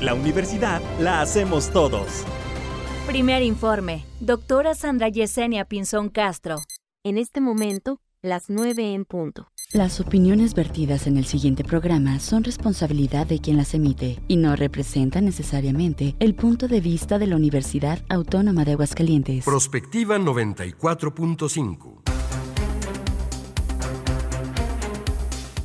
La universidad la hacemos todos. Primer informe. Doctora Sandra Yesenia Pinzón Castro. En este momento, las 9 en punto. Las opiniones vertidas en el siguiente programa son responsabilidad de quien las emite y no representan necesariamente el punto de vista de la Universidad Autónoma de Aguascalientes. Prospectiva 94.5.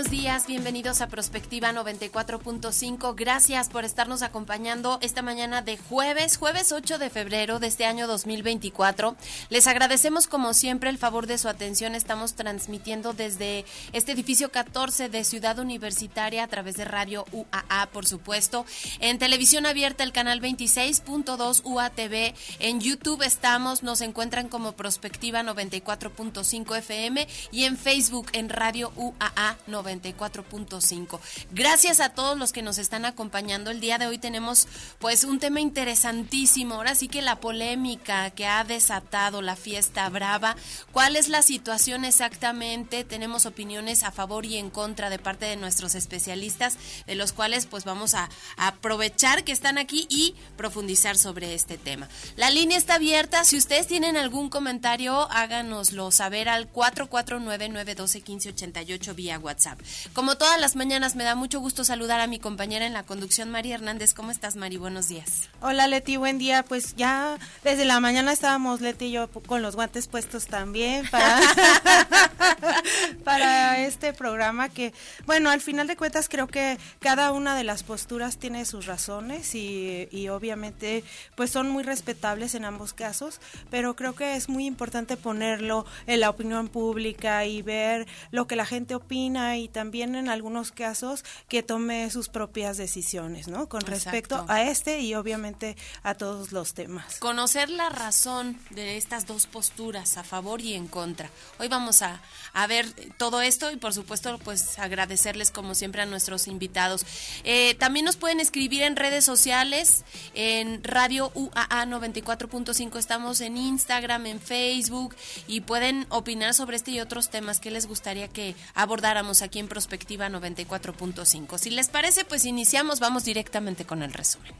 Buenos días, bienvenidos a Prospectiva 94.5. Gracias por estarnos acompañando esta mañana de jueves, jueves 8 de febrero de este año 2024. Les agradecemos como siempre el favor de su atención. Estamos transmitiendo desde este edificio 14 de Ciudad Universitaria a través de Radio UAA, por supuesto. En televisión abierta el canal 26.2 UATV. En YouTube estamos, nos encuentran como Prospectiva 94.5 FM y en Facebook en Radio UAA 94.5. Gracias a todos los que nos están acompañando. El día de hoy tenemos pues un tema interesantísimo. Ahora sí que la polémica que ha desatado la fiesta brava. ¿Cuál es la situación exactamente? Tenemos opiniones a favor y en contra de parte de nuestros especialistas, de los cuales pues vamos a, aprovechar que están aquí y profundizar sobre este tema. La línea está abierta. Si ustedes tienen algún comentario, háganoslo saber al 449 912 1588 vía WhatsApp. Como todas las mañanas, me da mucho gusto saludar a mi compañera en la conducción, María Hernández. ¿Cómo estás, Mari? Buenos días. Hola, Leti, buen día. Pues ya desde la mañana estábamos, Leti y yo, con los guantes puestos también para, para este programa que, bueno, al final de cuentas creo que cada una de las posturas tiene sus razones y, y obviamente pues son muy respetables en ambos casos, pero creo que es muy importante ponerlo en la opinión pública y ver lo que la gente opina y también en algunos casos que tome sus propias decisiones, ¿no? Con respecto a este y obviamente a todos los temas. Conocer la razón de estas dos posturas, a favor y en contra. Hoy vamos a, a ver todo esto y por supuesto pues agradecerles como siempre a nuestros invitados. Eh, también nos pueden escribir en redes sociales, en Radio UAA 94.5 estamos en Instagram, en Facebook y pueden opinar sobre este y otros temas que les gustaría que abordáramos aquí en Prospectiva 94.5. Si les parece, pues iniciamos, vamos directamente con el resumen.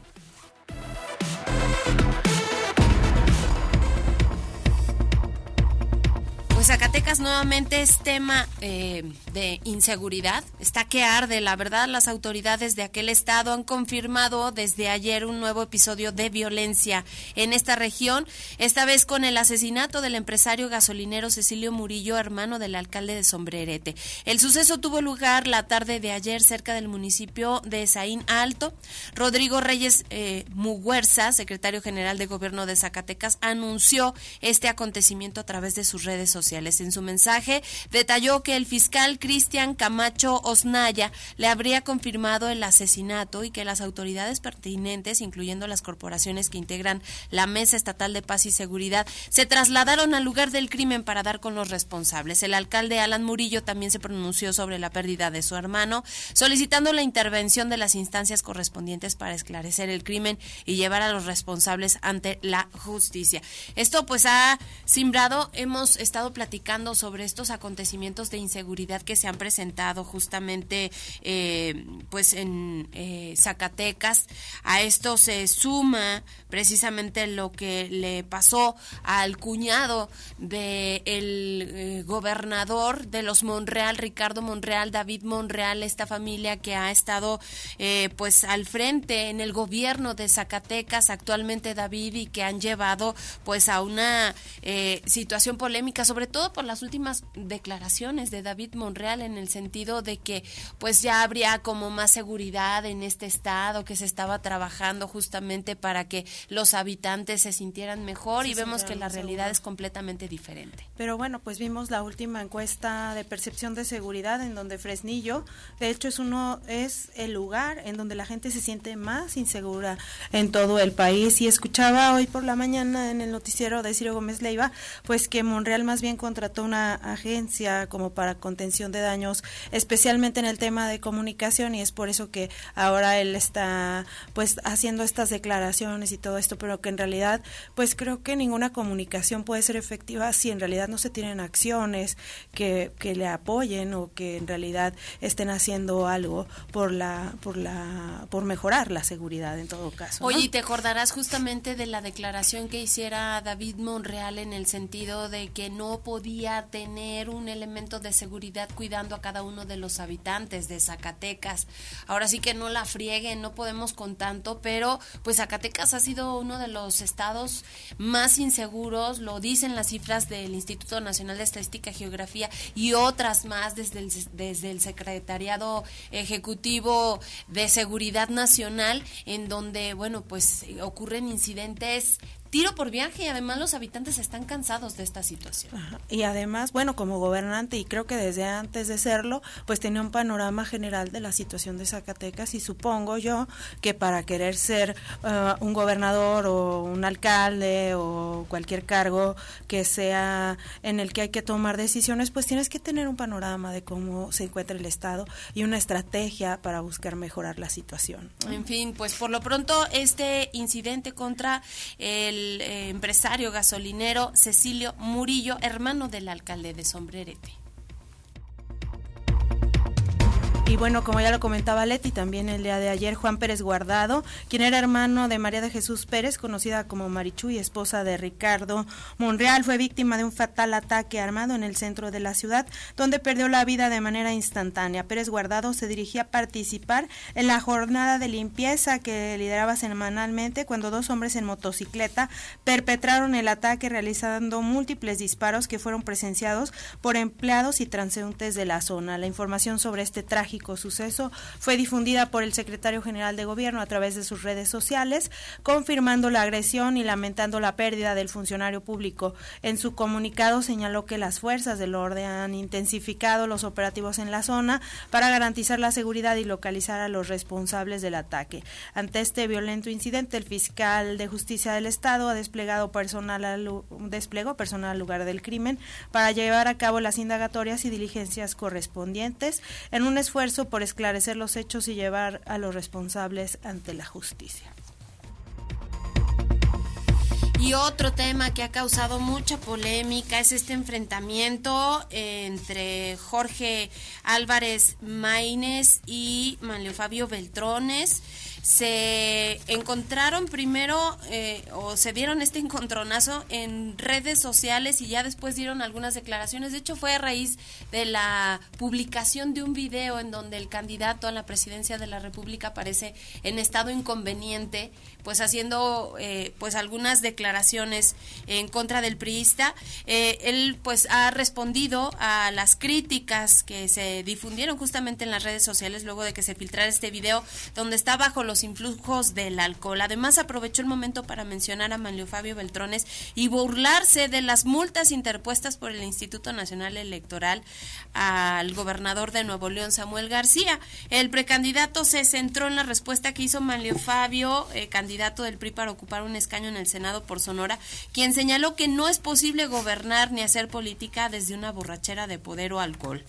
Pues Zacatecas nuevamente es tema eh, de inseguridad. Está que arde. La verdad, las autoridades de aquel estado han confirmado desde ayer un nuevo episodio de violencia en esta región, esta vez con el asesinato del empresario gasolinero Cecilio Murillo, hermano del alcalde de Sombrerete. El suceso tuvo lugar la tarde de ayer cerca del municipio de Saín Alto. Rodrigo Reyes eh, Muguerza, secretario general de gobierno de Zacatecas, anunció este acontecimiento a través de sus redes sociales. En su mensaje detalló que el fiscal Cristian Camacho Osnaya le habría confirmado el asesinato y que las autoridades pertinentes, incluyendo las corporaciones que integran la Mesa Estatal de Paz y Seguridad, se trasladaron al lugar del crimen para dar con los responsables. El alcalde Alan Murillo también se pronunció sobre la pérdida de su hermano, solicitando la intervención de las instancias correspondientes para esclarecer el crimen y llevar a los responsables ante la justicia. Esto pues ha simbrado, hemos estado platicando sobre estos acontecimientos de inseguridad que se han presentado justamente eh, pues en eh, Zacatecas. A esto se suma precisamente lo que le pasó al cuñado de el eh, gobernador de los Monreal, Ricardo Monreal, David Monreal, esta familia que ha estado pues al frente en el gobierno de Zacatecas actualmente David y que han llevado pues a una situación polémica sobre todo por las últimas declaraciones de David Monreal en el sentido de que pues ya habría como más seguridad en este estado, que se estaba trabajando justamente para que los habitantes se sintieran mejor y vemos que la realidad es completamente diferente. Pero bueno, pues vimos la última encuesta de percepción de seguridad en donde Fresnillo, de hecho es uno es el lugar en donde la gente se siente más insegura en todo el país y escuchaba hoy por la mañana en el noticiero de Ciro Gómez Leiva, pues que Monreal más bien contrató una agencia como para contención de daños, especialmente en el tema de comunicación y es por eso que ahora él está pues haciendo estas declaraciones y todo esto, pero que en realidad pues creo que ninguna comunicación puede ser efectiva si en realidad no se tienen acciones que, que le apoyen o que en realidad estén haciendo algo por la por la por mejorar la seguridad en todo caso. Oye, y te acordarás justamente de la declaración que hiciera David Monreal en el sentido de que no podía tener un elemento de seguridad cuidando a cada uno de los habitantes de Zacatecas. Ahora sí que no la frieguen, no podemos con tanto, pero pues Zacatecas ha sido uno de los estados más inseguros, lo dicen las cifras del Instituto Nacional de Estadística y Geografía y otras más desde el, desde el Secretariado Ejecutivo de Seguridad Nacional, en donde, bueno, pues ocurren incidentes tiro por viaje y además los habitantes están cansados de esta situación. Y además, bueno, como gobernante y creo que desde antes de serlo, pues tenía un panorama general de la situación de Zacatecas y supongo yo que para querer ser uh, un gobernador o un alcalde o cualquier cargo que sea en el que hay que tomar decisiones, pues tienes que tener un panorama de cómo se encuentra el Estado y una estrategia para buscar mejorar la situación. En fin, pues por lo pronto este incidente contra el eh, empresario gasolinero Cecilio Murillo, hermano del alcalde de Sombrerete. Y bueno, como ya lo comentaba Leti, también el día de ayer Juan Pérez Guardado, quien era hermano de María de Jesús Pérez, conocida como Marichu y esposa de Ricardo Monreal, fue víctima de un fatal ataque armado en el centro de la ciudad, donde perdió la vida de manera instantánea. Pérez Guardado se dirigía a participar en la jornada de limpieza que lideraba semanalmente cuando dos hombres en motocicleta perpetraron el ataque realizando múltiples disparos que fueron presenciados por empleados y transeúntes de la zona. La información sobre este trágico suceso fue difundida por el secretario general de gobierno a través de sus redes sociales, confirmando la agresión y lamentando la pérdida del funcionario público. En su comunicado señaló que las fuerzas del orden han intensificado los operativos en la zona para garantizar la seguridad y localizar a los responsables del ataque. Ante este violento incidente, el fiscal de justicia del estado ha desplegado personal al, desplegó personal al lugar del crimen para llevar a cabo las indagatorias y diligencias correspondientes en un esfuerzo por esclarecer los hechos y llevar a los responsables ante la justicia. Y otro tema que ha causado mucha polémica es este enfrentamiento entre Jorge Álvarez Maínez y Manlio Fabio Beltrones se encontraron primero eh, o se dieron este encontronazo en redes sociales y ya después dieron algunas declaraciones. De hecho, fue a raíz de la publicación de un video en donde el candidato a la presidencia de la República aparece en estado inconveniente, pues haciendo eh, pues algunas declaraciones en contra del priista. Eh, él pues ha respondido a las críticas que se difundieron justamente en las redes sociales luego de que se filtrara este video donde está bajo los influjos del alcohol. Además, aprovechó el momento para mencionar a Manlio Fabio Beltrones y burlarse de las multas interpuestas por el Instituto Nacional Electoral al gobernador de Nuevo León, Samuel García. El precandidato se centró en la respuesta que hizo Manlio Fabio, eh, candidato del PRI para ocupar un escaño en el Senado por Sonora, quien señaló que no es posible gobernar ni hacer política desde una borrachera de poder o alcohol.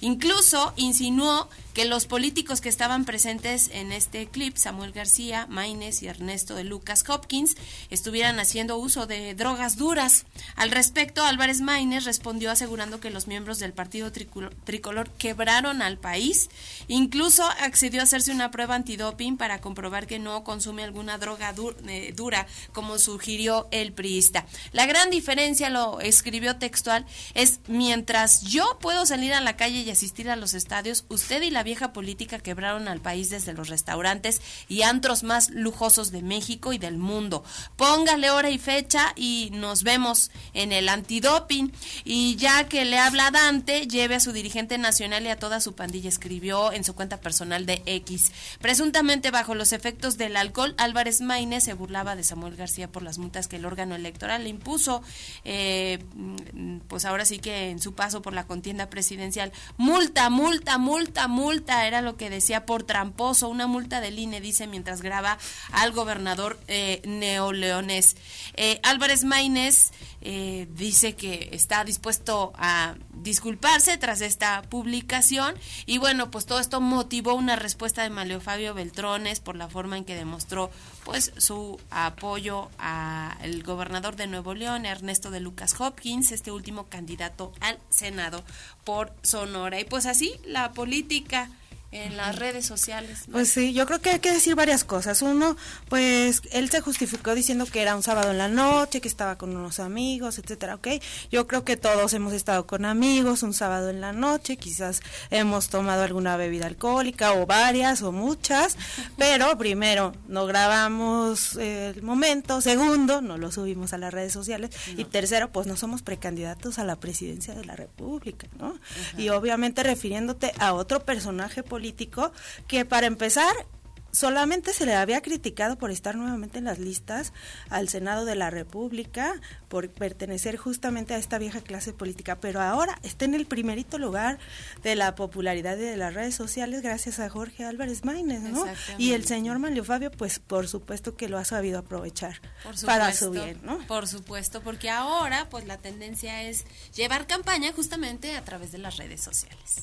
Incluso insinuó que los políticos que estaban presentes en este clip, Samuel García, Maines y Ernesto de Lucas Hopkins, estuvieran haciendo uso de drogas duras. Al respecto, Álvarez Maines respondió asegurando que los miembros del partido tricolor quebraron al país. Incluso accedió a hacerse una prueba antidoping para comprobar que no consume alguna droga eh, dura, como sugirió el priista. La gran diferencia, lo escribió textual, es mientras yo puedo salir a la calle y asistir a los estadios, usted y la vieja política quebraron al país desde los restaurantes y antros más lujosos de México y del mundo. Póngale hora y fecha y nos vemos en el antidoping. Y ya que le habla Dante, lleve a su dirigente nacional y a toda su pandilla, escribió en su cuenta personal de X. Presuntamente bajo los efectos del alcohol, Álvarez Maínez se burlaba de Samuel García por las multas que el órgano electoral le impuso, eh, pues ahora sí que en su paso por la contienda presidencial. Multa, multa, multa, multa era lo que decía por tramposo, una multa del INE, dice mientras graba al gobernador eh, neoleonés. Eh, Álvarez Maínez eh, dice que está dispuesto a disculparse tras esta publicación y bueno, pues todo esto motivó una respuesta de Maleo Fabio Beltrones por la forma en que demostró pues su apoyo al gobernador de Nuevo León, Ernesto de Lucas Hopkins, este último candidato al Senado por Sonora. Y pues así la política en las redes sociales. Pues sí, yo creo que hay que decir varias cosas. Uno, pues él se justificó diciendo que era un sábado en la noche, que estaba con unos amigos, etcétera, ¿ok? Yo creo que todos hemos estado con amigos un sábado en la noche, quizás hemos tomado alguna bebida alcohólica o varias o muchas, pero primero, no grabamos el momento, segundo, no lo subimos a las redes sociales y tercero, pues no somos precandidatos a la presidencia de la República, ¿no? Y obviamente refiriéndote a otro personaje político político que para empezar solamente se le había criticado por estar nuevamente en las listas al Senado de la República, por pertenecer justamente a esta vieja clase política, pero ahora está en el primerito lugar de la popularidad de las redes sociales gracias a Jorge Álvarez Maínez, ¿no? Y el señor Manlio Fabio, pues por supuesto que lo ha sabido aprovechar para su bien, ¿no? Por supuesto, porque ahora pues la tendencia es llevar campaña justamente a través de las redes sociales.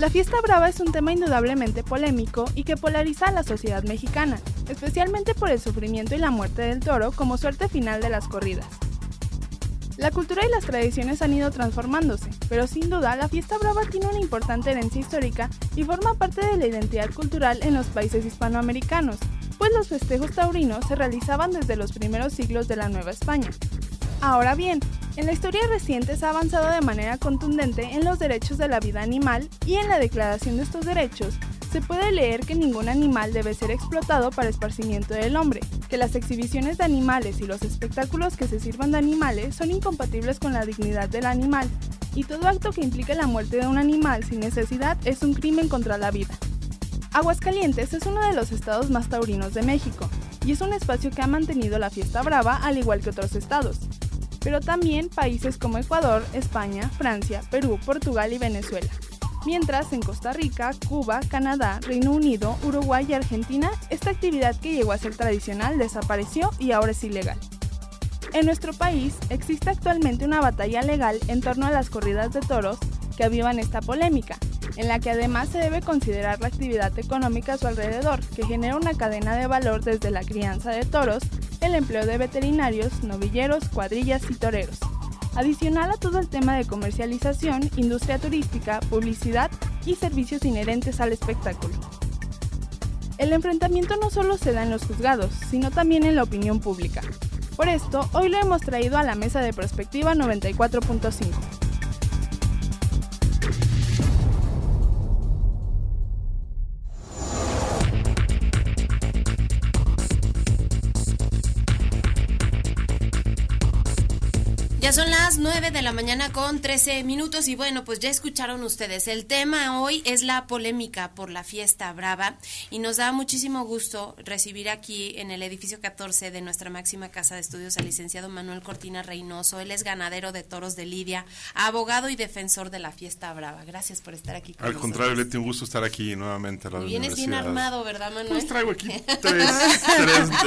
La fiesta brava es un tema indudablemente polémico y que polariza a la sociedad mexicana, especialmente por el sufrimiento y la muerte del toro como suerte final de las corridas. La cultura y las tradiciones han ido transformándose, pero sin duda la fiesta brava tiene una importante herencia histórica y forma parte de la identidad cultural en los países hispanoamericanos, pues los festejos taurinos se realizaban desde los primeros siglos de la Nueva España. Ahora bien, en la historia reciente se ha avanzado de manera contundente en los derechos de la vida animal y en la declaración de estos derechos se puede leer que ningún animal debe ser explotado para esparcimiento del hombre, que las exhibiciones de animales y los espectáculos que se sirvan de animales son incompatibles con la dignidad del animal, y todo acto que implique la muerte de un animal sin necesidad es un crimen contra la vida. Aguascalientes es uno de los estados más taurinos de México, y es un espacio que ha mantenido la fiesta brava al igual que otros estados, pero también países como Ecuador, España, Francia, Perú, Portugal y Venezuela. Mientras en Costa Rica, Cuba, Canadá, Reino Unido, Uruguay y Argentina, esta actividad que llegó a ser tradicional desapareció y ahora es ilegal. En nuestro país existe actualmente una batalla legal en torno a las corridas de toros que avivan esta polémica, en la que además se debe considerar la actividad económica a su alrededor, que genera una cadena de valor desde la crianza de toros, el empleo de veterinarios, novilleros, cuadrillas y toreros. Adicional a todo el tema de comercialización, industria turística, publicidad y servicios inherentes al espectáculo. El enfrentamiento no solo se da en los juzgados, sino también en la opinión pública. Por esto, hoy lo hemos traído a la mesa de Perspectiva 94.5. son las 9 de la mañana con 13 minutos y bueno, pues ya escucharon ustedes. El tema hoy es la polémica por la fiesta brava y nos da muchísimo gusto recibir aquí en el edificio 14 de nuestra máxima casa de estudios al licenciado Manuel Cortina Reynoso. Él es ganadero de toros de Lidia, abogado y defensor de la fiesta brava. Gracias por estar aquí. Con al contrario, Leti, un gusto estar aquí nuevamente. A la Vienes bien armado, ¿verdad, Manuel? Pues traigo aquí tres,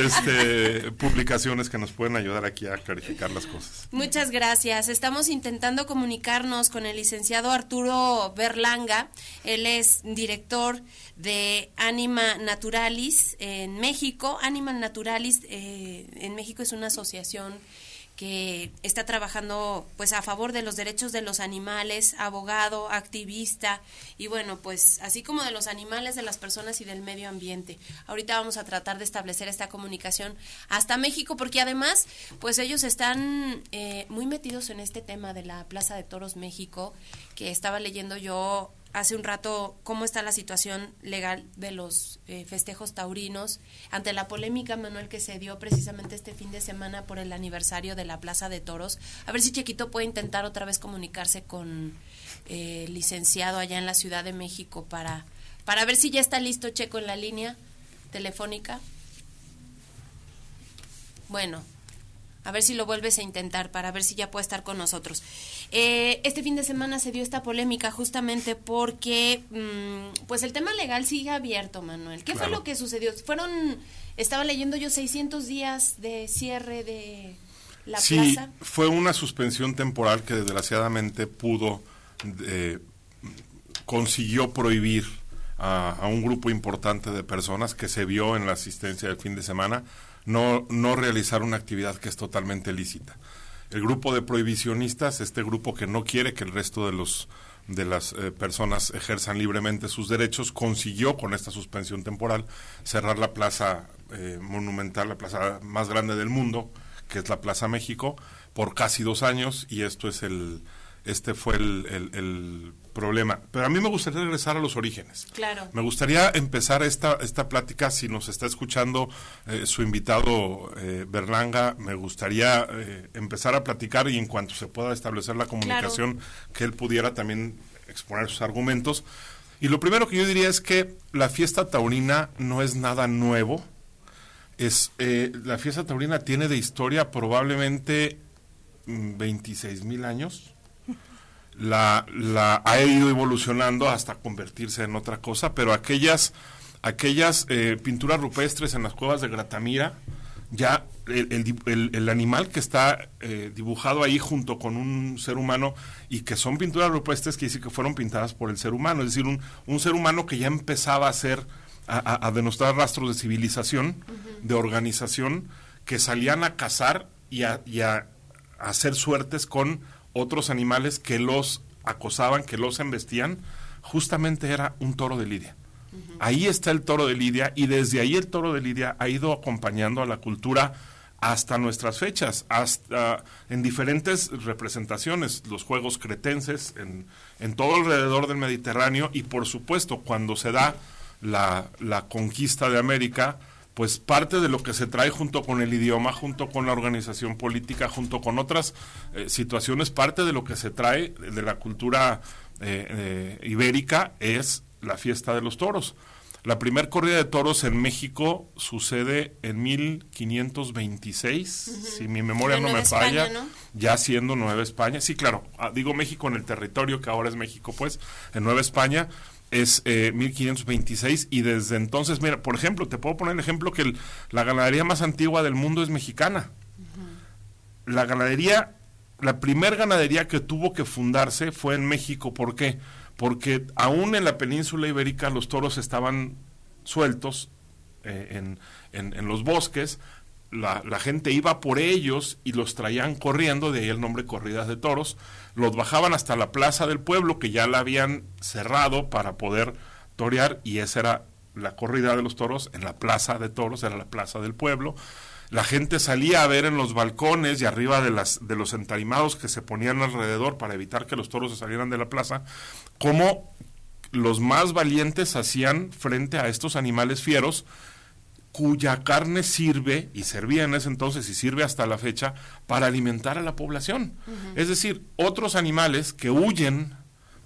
este, publicaciones que nos pueden ayudar aquí a clarificar las cosas. Muchas gracias. Estamos intentando comunicarnos con el licenciado Arturo Berlanga. Él es director de Anima Naturalis en México. Anima Naturalis eh, en México es una asociación que está trabajando pues a favor de los derechos de los animales, abogado, activista y bueno, pues así como de los animales, de las personas y del medio ambiente. Ahorita vamos a tratar de establecer esta comunicación hasta México porque además pues ellos están eh, muy metidos en este tema de la Plaza de Toros México que estaba leyendo yo hace un rato cómo está la situación legal de los eh, festejos taurinos ante la polémica, Manuel, que se dio precisamente este fin de semana por el aniversario de la Plaza de Toros. A ver si Chequito puede intentar otra vez comunicarse con eh, licenciado allá en la Ciudad de México para, para ver si ya está listo Checo en la línea telefónica. Bueno, a ver si lo vuelves a intentar para ver si ya puede estar con nosotros. Eh, este fin de semana se dio esta polémica justamente porque mm, pues el tema legal sigue abierto, Manuel. ¿Qué fue lo que sucedió? Fueron, estaba leyendo yo 600 días de cierre de la sí, plaza. fue una suspensión temporal que desgraciadamente pudo, eh, consiguió prohibir a, a un grupo importante de personas que se vio en la asistencia del fin de semana no, no realizar una actividad que es totalmente lícita. El grupo de prohibicionistas, este grupo que no quiere que el resto de los de las eh, personas ejerzan libremente sus derechos, consiguió con esta suspensión temporal cerrar la plaza eh, monumental, la plaza más grande del mundo, que es la Plaza México, por casi dos años y esto es el, este fue el, problema. Pero a mí me gustaría regresar a los orígenes. Claro. Me gustaría empezar esta, esta plática, si nos está escuchando eh, su invitado eh, Berlanga, me gustaría eh, empezar a platicar y en cuanto se pueda establecer la comunicación, que él pudiera también exponer sus argumentos. Y lo primero que yo diría es que la fiesta taurina no es nada nuevo. Es, la fiesta taurina tiene de historia probablemente 26 mm, mil años la, la ha ido evolucionando hasta convertirse en otra cosa, pero aquellas, aquellas eh, pinturas rupestres en las cuevas de Gratamira, ya el, el, el, animal que está eh, dibujado ahí junto con un ser humano y que son pinturas rupestres que dice que fueron pintadas por el ser humano, es decir, un, un ser humano que ya empezaba a ser, a, a, denostar rastros de civilización, de organización, que salían a cazar y a, y a hacer suertes con otros animales que los acosaban, que los embestían, justamente era un toro de Lidia. Ahí está el toro de Lidia y desde ahí el toro de Lidia ha ido acompañando a la cultura hasta nuestras fechas, hasta en diferentes representaciones, los juegos cretenses, en, en todo alrededor del Mediterráneo y por supuesto cuando se da la, la conquista de América, pues parte de lo que se trae junto con el idioma, junto con la organización política, junto con otras eh, situaciones, parte de lo que se trae de la cultura eh, eh, ibérica es la fiesta de los toros. La primera corrida de toros en México sucede en 1526, si mi memoria no me falla, ya siendo Nueva España. Sí, claro, ah, digo México en el territorio que ahora es México, pues, en Nueva España es 1526 eh, y desde entonces, mira, por ejemplo, te puedo poner el ejemplo que la ganadería más antigua del mundo es mexicana. La ganadería, la primer ganadería que tuvo que fundarse fue en México. ¿Por qué? Porque aún en la península ibérica los toros estaban sueltos eh, en, en, en los bosques, la, gente iba por ellos y los traían corriendo, de ahí el nombre corridas de toros, los bajaban hasta la plaza del pueblo, que ya la habían cerrado para poder torear, y esa era la corrida de los toros en la plaza de toros, era la plaza del pueblo. La gente salía a ver en los balcones y arriba de, las, de los entarimados que se ponían alrededor para evitar que los toros se salieran de la plaza, cómo los más valientes hacían frente a estos animales fieros, cuya carne sirve, y servía en ese entonces y sirve hasta la fecha, para alimentar a la población. Es decir, otros animales que huyen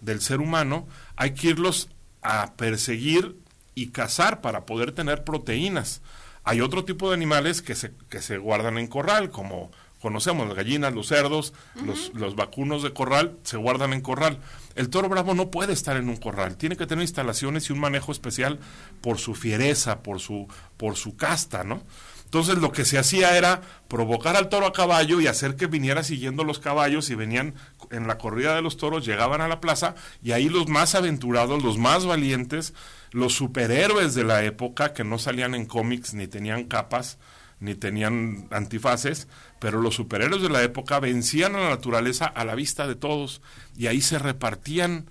del ser humano, hay que irlos a perseguir y cazar para poder tener proteínas. Hay otro tipo de animales que se, que se guardan en corral, como conocemos, las gallinas, los cerdos, los, los vacunos de corral, se guardan en corral. El toro bravo no puede estar en un corral, tiene que tener instalaciones y un manejo especial por su fiereza, por su, por su casta, ¿no? Entonces lo que se hacía era provocar al toro a caballo y hacer que viniera siguiendo los caballos y venían en la corrida de los toros, llegaban a la plaza y ahí los más aventurados, los más valientes, los superhéroes de la época que no salían en cómics ni tenían capas, ni tenían antifaces, pero los superhéroes de la época vencían a la naturaleza a la vista de todos y ahí se repartían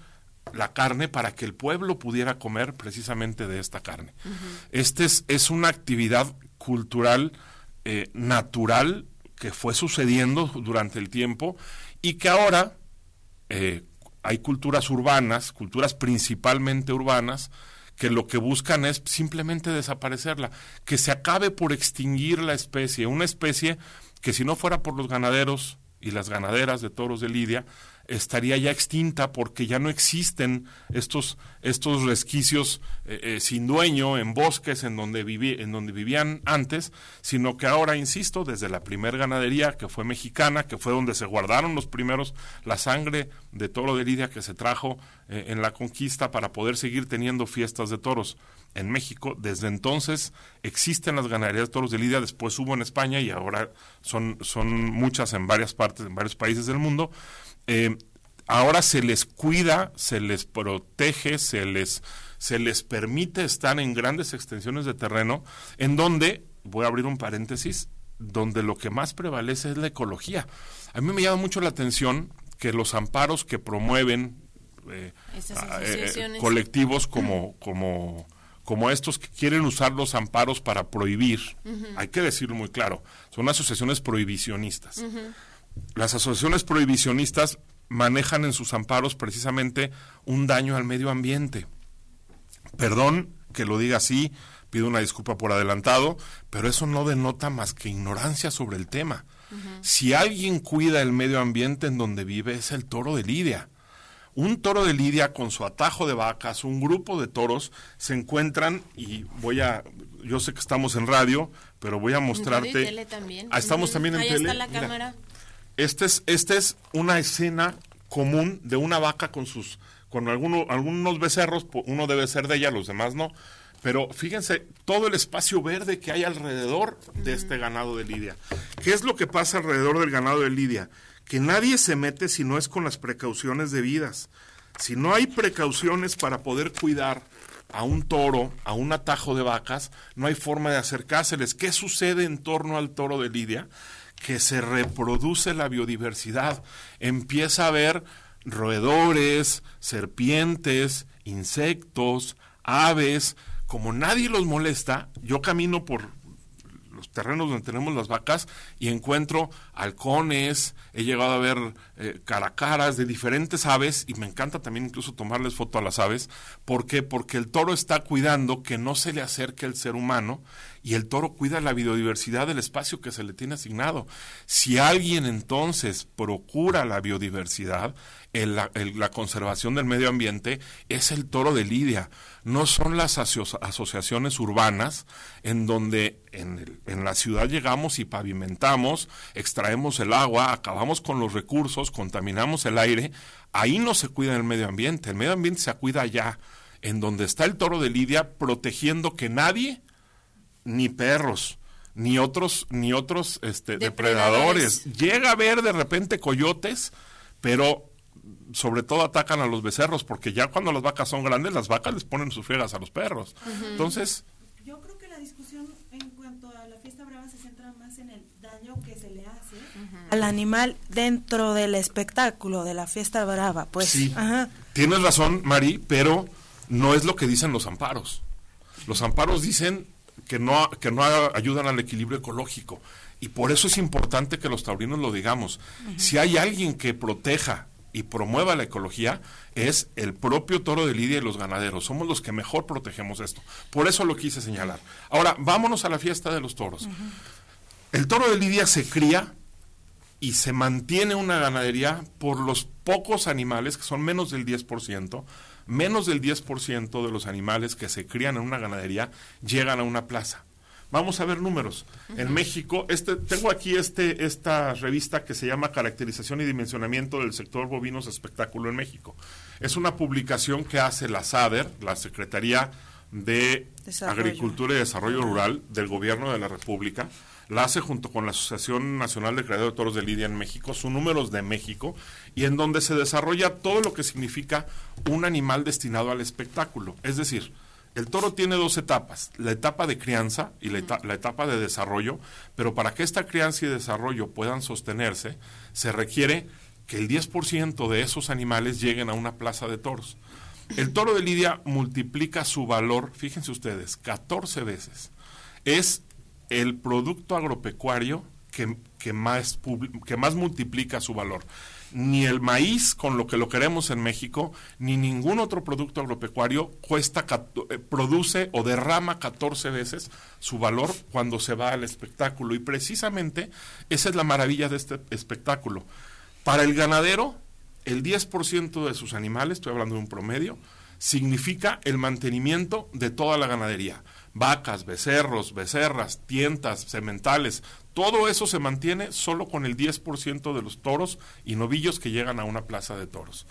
la carne para que el pueblo pudiera comer precisamente de esta carne. Este es, es, una actividad cultural eh, natural que fue sucediendo durante el tiempo y que ahora, eh, hay culturas urbanas, culturas principalmente urbanas, que lo que buscan es simplemente desaparecerla, que se acabe por extinguir la especie, una especie que si no fuera por los ganaderos y las ganaderas de toros de Lidia, estaría ya extinta porque ya no existen estos, estos resquicios eh, eh, sin dueño en bosques en donde, viví, en donde vivían antes, sino que ahora, insisto, desde la primer ganadería que fue mexicana, que fue donde se guardaron los primeros, la sangre de toro de Lidia que se trajo eh, en la conquista para poder seguir teniendo fiestas de toros en México. Desde entonces existen las ganaderías de toros de Lidia, después hubo en España y ahora son, son muchas en varias partes, en varios países del mundo. Eh, ahora se les cuida, se les protege, se les, se les permite estar en grandes extensiones de terreno, en donde, voy a abrir un paréntesis, donde lo que más prevalece es la ecología. A mí me llama mucho la atención que los amparos que promueven eh, eh, colectivos como, como, como estos que quieren usar los amparos para prohibir, hay que decirlo muy claro, son asociaciones prohibicionistas las asociaciones prohibicionistas manejan en sus amparos precisamente un daño al medio ambiente. Perdón que lo diga así, pido una disculpa por adelantado, pero eso no denota más que ignorancia sobre el tema. Si alguien cuida el medio ambiente en donde vive es el toro de Lidia. Un toro de Lidia con su atajo de vacas, un grupo de toros se encuentran y voy a, yo sé que estamos en radio, pero voy a mostrarte. también. Ah, estamos también en Ahí tele. está la cámara. Esta es, este es una escena común de una vaca con sus, con alguno, algunos becerros, uno debe ser de ella, los demás no. Pero fíjense todo el espacio verde que hay alrededor de este ganado de Lidia. ¿Qué es lo que pasa alrededor del ganado de Lidia? Que nadie se mete si no es con las precauciones debidas. Si no hay precauciones para poder cuidar a un toro, a un atajo de vacas, no hay forma de acercárseles. ¿Qué sucede en torno al toro de Lidia? Que se reproduce la biodiversidad. Empieza a haber roedores, serpientes, insectos, aves. Como nadie los molesta, yo camino por los terrenos donde tenemos las vacas y encuentro halcones, he llegado a ver eh, caracaras de diferentes aves y me encanta también incluso tomarles foto a las aves. ¿Por qué? Porque el toro está cuidando que no se le acerque el ser humano y el toro cuida la biodiversidad del espacio que se le tiene asignado. Si alguien entonces procura la biodiversidad, la conservación del medio ambiente, es el toro de Lidia. No son las asociaciones urbanas en donde en, en la ciudad llegamos y pavimentamos, extraemos el agua, acabamos con los recursos, contaminamos el aire. Ahí no se cuida el medio ambiente. El medio ambiente se cuida allá, en donde está el toro de Lidia protegiendo que nadie ni perros, ni otros, ni otros este, depredadores. Llega a ver de repente coyotes, pero sobre todo atacan a los becerros, porque ya cuando las vacas son grandes, las vacas les ponen sus friegas a los perros. Entonces... Yo creo que la discusión en cuanto a la fiesta brava se centra más en el daño que se le hace al animal dentro del espectáculo de la fiesta brava. Pues, sí, tienes razón, Mari, pero no es lo que dicen los amparos. Los amparos dicen que no, que no ayudan al equilibrio ecológico. Y por eso es importante que los taurinos lo digamos. Si hay alguien que proteja y promueva la ecología, es el propio toro de Lidia y los ganaderos. Somos los que mejor protegemos esto. Por eso lo quise señalar. Ahora, vámonos a la fiesta de los toros. El toro de Lidia se cría y se mantiene una ganadería por los pocos animales, que son menos del 10%, menos del 10% de los animales que se crían en una ganadería llegan a una plaza. Vamos a ver números. En México, este, tengo aquí este, esta revista que se llama Caracterización y Dimensionamiento del Sector Bovinos Espectáculo en México. Es una publicación que hace la SADER, la Secretaría de Agricultura y Desarrollo Rural del Gobierno de la República, la hace junto con la Asociación Nacional de Criadero de Toros de Lidia en México, son números de México, y en donde se desarrolla todo lo que significa un animal destinado al espectáculo. Es decir, el toro tiene dos etapas, la etapa de crianza y la, etapa de desarrollo, pero para que esta crianza y desarrollo puedan sostenerse, se requiere que el 10% de esos animales lleguen a una plaza de toros. El toro de Lidia multiplica su valor, fíjense ustedes, 14 veces. Es el producto agropecuario que, más, que más multiplica su valor. ni el maíz con lo que lo queremos en México, ni ningún otro producto agropecuario cuesta, eh, produce o derrama 14 veces su valor cuando se va al espectáculo. Y precisamente esa es la maravilla de este espectáculo. Para el ganadero, el 10% de sus animales, estoy hablando de un promedio, significa el mantenimiento de toda la ganadería. Vacas, becerros, becerras, tientas, sementales, todo eso se mantiene solo con el 10% de los toros y novillos que llegan a una plaza de toros.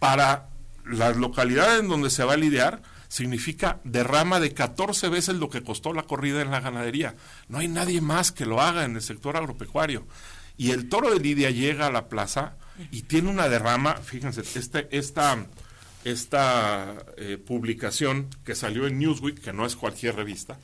Para las localidades en donde se va a lidiar, significa derrama de 14 veces lo que costó la corrida en la ganadería. No hay nadie más que lo haga en el sector agropecuario. Y el toro de Lidia llega a la plaza y tiene una derrama, fíjense, este, esta esta eh, publicación que salió en Newsweek, que no es cualquier revista,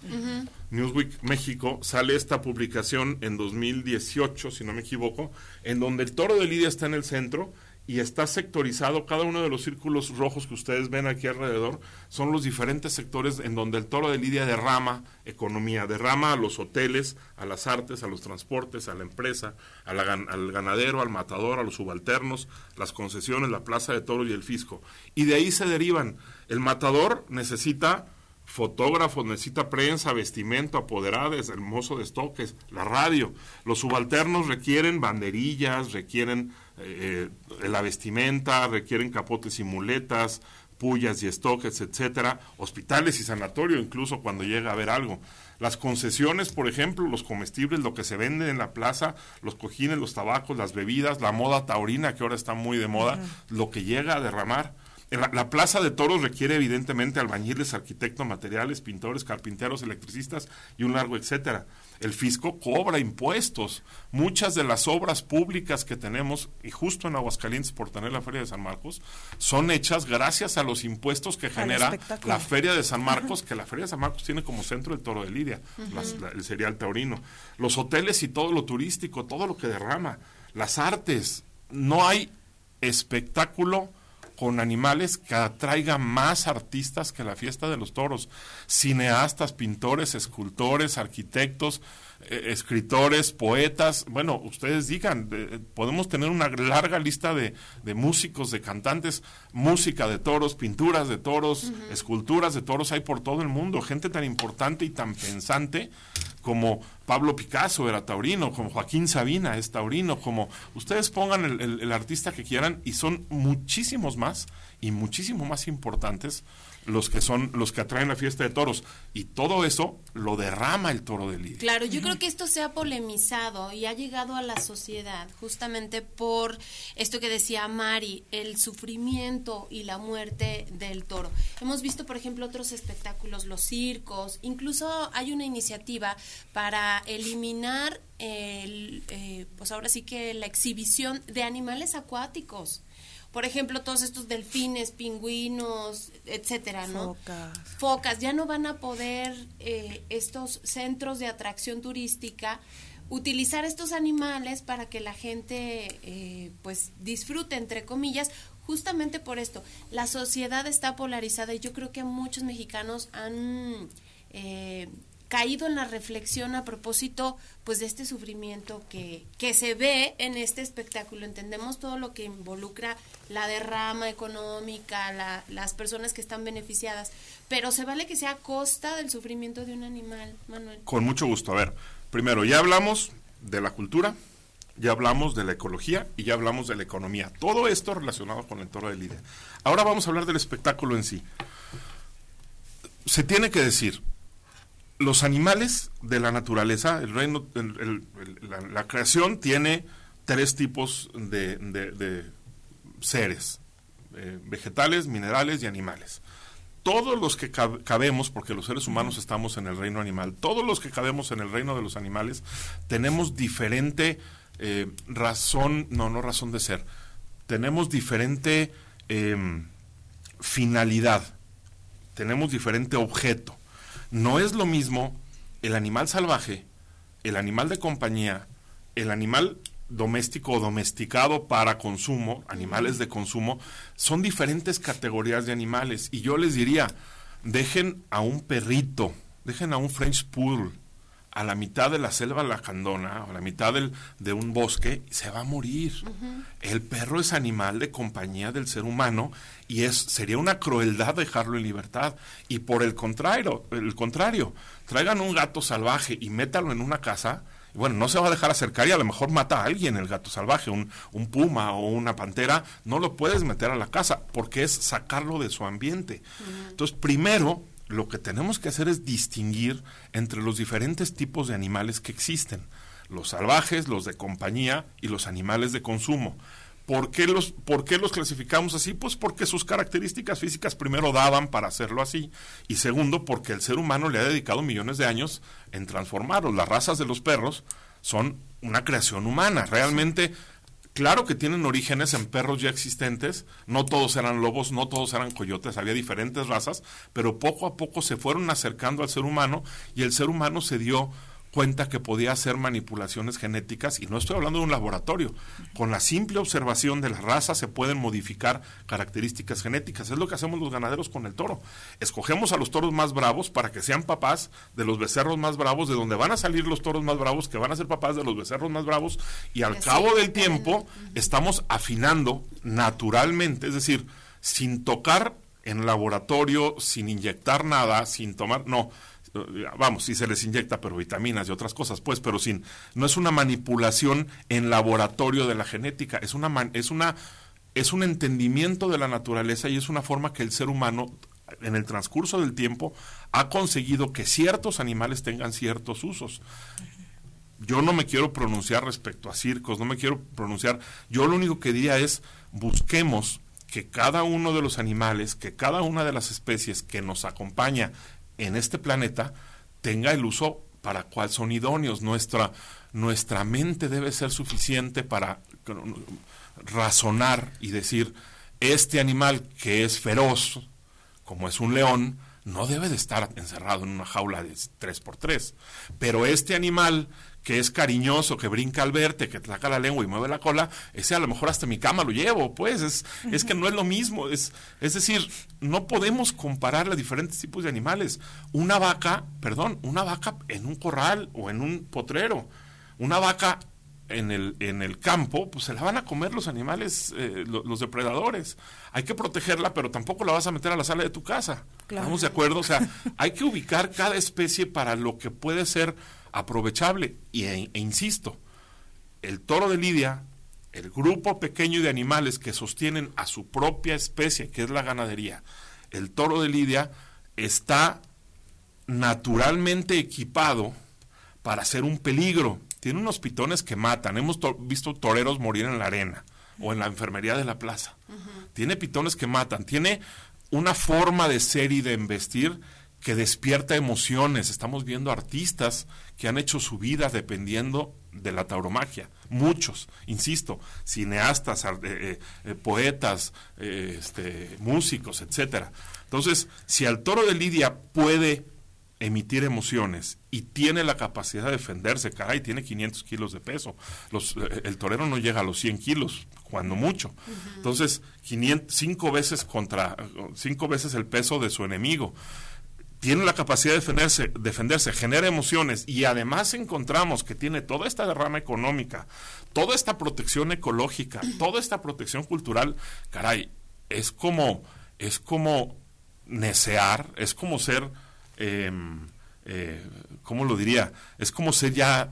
Newsweek México, sale esta publicación en 2018, si no me equivoco, en donde el toro de Lidia está en el centro y está sectorizado, cada uno de los círculos rojos que ustedes ven aquí alrededor son los diferentes sectores en donde el toro de Lidia derrama economía, derrama a los hoteles, a las artes, a los transportes, a la empresa, al ganadero, al matador, a los subalternos, las concesiones, la plaza de toros y el fisco. Y de ahí se derivan. El matador necesita fotógrafos, necesita prensa, vestimento, apoderades, el mozo de estoques, la radio. Los subalternos requieren banderillas, requieren eh, la vestimenta, requieren capotes y muletas, pullas y estoques, etcétera, hospitales y sanatorio incluso cuando llega a haber algo. Las concesiones, por ejemplo, los comestibles, lo que se vende en la plaza, los cojines, los tabacos, las bebidas, la moda taurina que ahora está muy de moda, lo que llega a derramar. La, plaza de toros requiere evidentemente albañiles, arquitectos, materiales, pintores, carpinteros, electricistas y un largo etcétera. El fisco cobra impuestos. Muchas de las obras públicas que tenemos, y justo en Aguascalientes por tener la Feria de San Marcos, son hechas gracias a los impuestos que genera la Feria de San Marcos, que la Feria de San Marcos tiene como centro el toro de Lidia, el cereal taurino. Los hoteles y todo lo turístico, todo lo que derrama. Las artes. No hay espectáculo con animales que atraiga más artistas que la fiesta de los toros, cineastas, pintores, escultores, arquitectos, eh, escritores, poetas, bueno, ustedes digan, podemos tener una larga lista de, músicos, de cantantes, música de toros, pinturas de toros, esculturas de toros, hay por todo el mundo, gente tan importante y tan pensante como Pablo Picasso era taurino, como Joaquín Sabina es taurino, como ustedes pongan el artista que quieran y son muchísimos más y muchísimo más importantes los que son los que atraen la fiesta de toros y todo eso lo derrama el toro de Lidia. Claro, yo creo que esto se ha polemizado y ha llegado a la sociedad justamente por esto que decía Mari, el sufrimiento y la muerte del toro. Hemos visto, por ejemplo, otros espectáculos, los circos, incluso hay una iniciativa para eliminar el, eh, pues ahora sí que la exhibición de animales acuáticos por ejemplo, todos estos delfines, pingüinos, etcétera, ¿no? Focas. Focas, ya no van a poder eh, estos centros de atracción turística utilizar estos animales para que la gente eh, pues disfrute entre comillas justamente por esto la sociedad está polarizada y yo creo que muchos mexicanos han eh, caído en la reflexión a propósito pues de este sufrimiento que, que se ve en este espectáculo. Entendemos todo lo que involucra la derrama económica, las personas que están beneficiadas, pero se vale que sea a costa del sufrimiento de un animal, Manuel. Con mucho gusto. A ver, primero, ya hablamos de la cultura, ya hablamos de la ecología y ya hablamos de la economía. Todo esto relacionado con el toro de Lidia. Ahora vamos a hablar del espectáculo en sí. Se tiene que decir, los animales de la naturaleza, el reino, la, creación tiene tres tipos de, seres, eh, vegetales, minerales y animales. Todos los que cabemos, porque los seres humanos estamos en el reino animal, todos los que cabemos en el reino de los animales, tenemos diferente eh, razón, no, no razón de ser, tenemos diferente em, finalidad, tenemos diferente objeto. No es lo mismo el animal salvaje, el animal de compañía, el animal doméstico o domesticado para consumo, animales de consumo, son diferentes categorías de animales. Y yo les diría, dejen a un perrito, dejen a un French Poodle, a la mitad de la selva lacandona, a la mitad del, de un bosque, se va a morir. El perro es animal de compañía del ser humano y es sería una crueldad dejarlo en libertad. Y por el contrario, el contrario, traigan un gato salvaje y métalo en una casa, bueno, no se va a dejar acercar y a lo mejor mata a alguien el gato salvaje, un, un, puma o una pantera, no lo puedes meter a la casa porque es sacarlo de su ambiente. Entonces, primero, lo que tenemos que hacer es distinguir entre los diferentes tipos de animales que existen, los salvajes, los de compañía y los animales de consumo. ¿Por qué, los, ¿Por qué los clasificamos así? Pues porque sus características físicas primero daban para hacerlo así y segundo porque el ser humano le ha dedicado millones de años en transformarlos. Las razas de los perros son una creación humana. Realmente Claro que tienen orígenes en perros ya existentes, no todos eran lobos, no todos eran coyotes, había diferentes razas, pero poco a poco se fueron acercando al ser humano y el ser humano se dio cuenta que podía hacer manipulaciones genéticas, y no estoy hablando de un laboratorio, con la simple observación de la raza se pueden modificar características genéticas. Es lo que hacemos los ganaderos con el toro. Escogemos a los toros más bravos para que sean papás de los becerros más bravos, de donde van a salir los toros más bravos, que van a ser papás de los becerros más bravos, y al cabo del tiempo estamos afinando naturalmente, es decir, sin tocar en laboratorio, sin inyectar nada, sin tomar, no, vamos, si se les inyecta, pero vitaminas y otras cosas, pues, pero sin, no es una manipulación en laboratorio de la genética, es una, es una, es un entendimiento de la naturaleza y es una forma que el ser humano en el transcurso del tiempo ha conseguido que ciertos animales tengan ciertos usos. Yo no me quiero pronunciar respecto a circos, no me quiero pronunciar. Yo lo único que diría es busquemos que cada uno de los animales, que cada una de las especies que nos acompaña en este planeta tenga el uso para cual son idóneos. Nuestra, nuestra mente debe ser suficiente para razonar y decir, este animal que es feroz, como es un león, no debe de estar encerrado en una jaula de 3x3. Pero este animal que es cariñoso, que brinca al verte, que te saca la lengua y mueve la cola, ese a lo mejor hasta mi cama lo llevo, pues es, es que no es lo mismo. Es, es decir, no podemos comparar los diferentes tipos de animales. Una vaca, perdón, una vaca en un corral o en un potrero, una vaca en el, en el campo, pues se la van a comer los animales, eh, los depredadores. Hay que protegerla, pero tampoco la vas a meter a la sala de tu casa. ¿Estamos de acuerdo? O sea, hay que ubicar cada especie para lo que puede ser aprovechable. Y, e, e, insisto, el toro de Lidia, el grupo pequeño de animales que sostienen a su propia especie, que es la ganadería, el toro de Lidia está naturalmente equipado para ser un peligro. Tiene unos pitones que matan. Hemos visto toreros morir en la arena o en la enfermería de la plaza. Tiene pitones que matan. Tiene una forma de ser y de investir que despierta emociones. Estamos viendo artistas que han hecho su vida dependiendo de la tauromaquia. Muchos, insisto, cineastas, eh, eh, eh, poetas, este, músicos, etcétera. Entonces, si al toro de Lidia puede emitir emociones y tiene la capacidad de defenderse, caray, tiene 500 kilos de peso. Los, el torero no llega a los 100 kilos, cuando mucho. Entonces, 500, cinco veces contra, cinco veces el peso de su enemigo tiene la capacidad de defenderse, defenderse, genera emociones y además encontramos que tiene toda esta derrama económica, toda esta protección ecológica, toda esta protección cultural, caray, es como, es como necear, es como ser, em, eh, ¿cómo lo diría? Es como ser ya,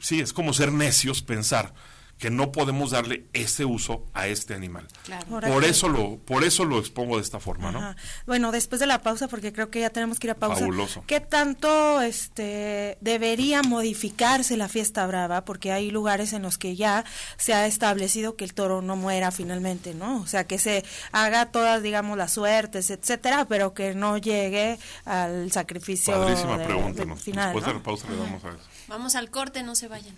sí, es como ser necios pensar que no podemos darle ese uso a este animal. Por eso lo por eso lo expongo de esta forma, ¿no? Bueno, después de la pausa porque creo que ya tenemos que ir a pausa. Fabuloso. ¿Qué tanto este debería modificarse la fiesta brava? Porque hay lugares en los que ya se ha establecido que el toro no muera finalmente, ¿no? O sea, que se haga todas, digamos, las suertes, etcétera, pero que no llegue al sacrificio Padrísima pregunta, Después de la pausa le damos a eso. Vamos al corte, no se vayan.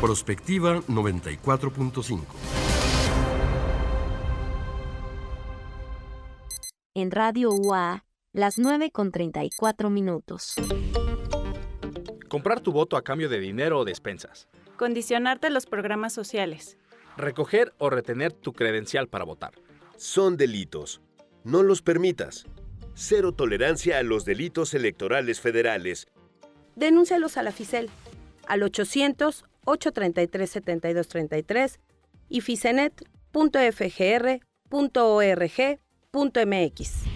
Prospectiva 94.5. En Radio UA, las 9 con 34 minutos. Comprar tu voto a cambio de dinero o despensas. Condicionarte los programas sociales. Recoger o retener tu credencial para votar. Son delitos. No los permitas. Cero tolerancia a los delitos electorales federales. Denúncialos a la FICEL al 800-833-7233 y ficenet.fgr.org.mx.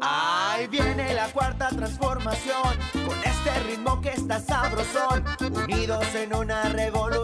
Ahí viene la cuarta transformación, con este ritmo que está sabrosón, unidos en una revolución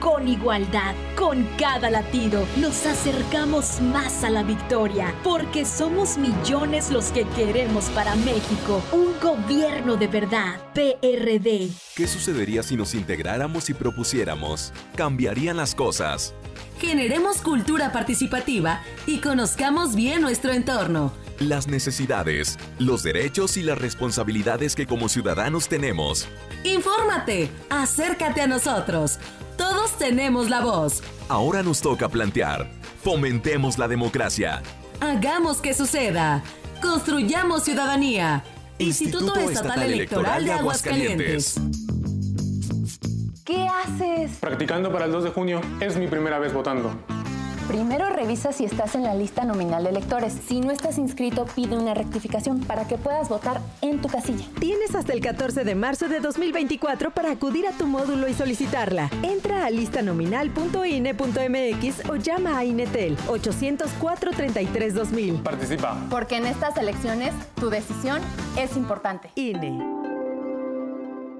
con igualdad. Con cada latido nos acercamos más a la victoria, porque somos millones los que queremos para México un gobierno de verdad. PRD. ¿Qué sucedería si nos integráramos y propusiéramos? Cambiarían las cosas. Generemos cultura participativa y conozcamos bien nuestro entorno. Las necesidades, los derechos y las responsabilidades que como ciudadanos tenemos. Infórmate, acércate a nosotros. Todos tenemos la voz. Ahora nos toca plantear. Fomentemos la democracia. Hagamos que suceda. Construyamos ciudadanía. Instituto, Estatal, Electoral de Aguascalientes. ¿Qué haces? Practicando para el 2 de junio. Es mi primera vez votando. Primero revisa si estás en la lista nominal de electores. Si no estás inscrito, pide una rectificación para que puedas votar en tu casilla. Tienes hasta el 14 de marzo de 2024 para acudir a tu módulo y solicitarla. Entra a listanominal.ine.mx o llama a Inetel 804 33 2000. Participa. Porque en estas elecciones tu decisión es importante. INE.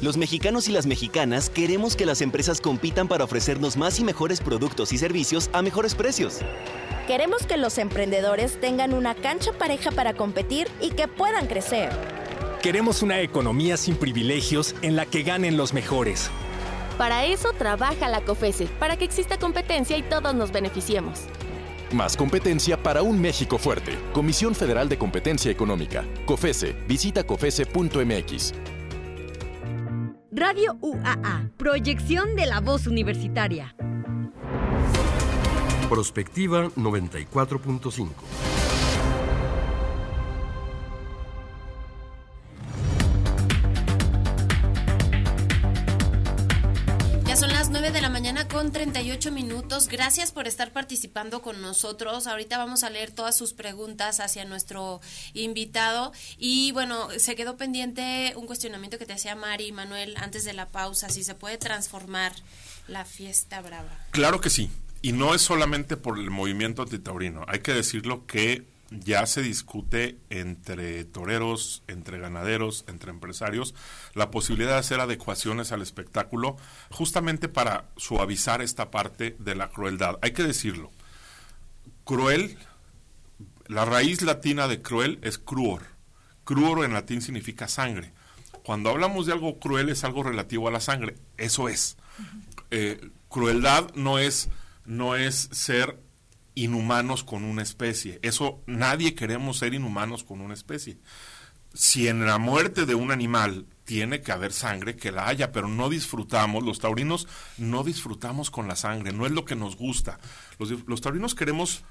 Los mexicanos y las mexicanas queremos que las empresas compitan para ofrecernos más y mejores productos y servicios a mejores precios. Queremos que los emprendedores tengan una cancha pareja para competir y que puedan crecer. Queremos una economía sin privilegios en la que ganen los mejores. Para eso trabaja la COFESE, para que exista competencia y todos nos beneficiemos. Más competencia para un México fuerte. Comisión Federal de Competencia Económica. COFESE. Visita COFESE.mx. Radio UAA, proyección de la voz universitaria. Prospectiva 94.5. con 38 minutos. Gracias por estar participando con nosotros. Ahorita vamos a leer todas sus preguntas hacia nuestro invitado. Y bueno, se quedó pendiente un cuestionamiento que te hacía Mari Manuel antes de la pausa, si se puede transformar la fiesta brava. Claro que sí. Y no es solamente por el movimiento antitaurino. Hay que decirlo que ya se discute entre toreros, entre ganaderos, entre empresarios, la posibilidad de hacer adecuaciones al espectáculo justamente para suavizar esta parte de la crueldad. Hay que decirlo. Cruel, la raíz latina de cruel es cruor. Cruor en latín significa sangre. Cuando hablamos de algo cruel es algo relativo a la sangre. Eso es. Eh, crueldad no es, no es ser inhumanos con una especie. Eso nadie queremos ser inhumanos con una especie. si en la muerte de un animal tiene que haber sangre, que la haya, pero no disfrutamos, los taurinos no disfrutamos con la sangre, no es lo que nos gusta. Los, taurinos queremos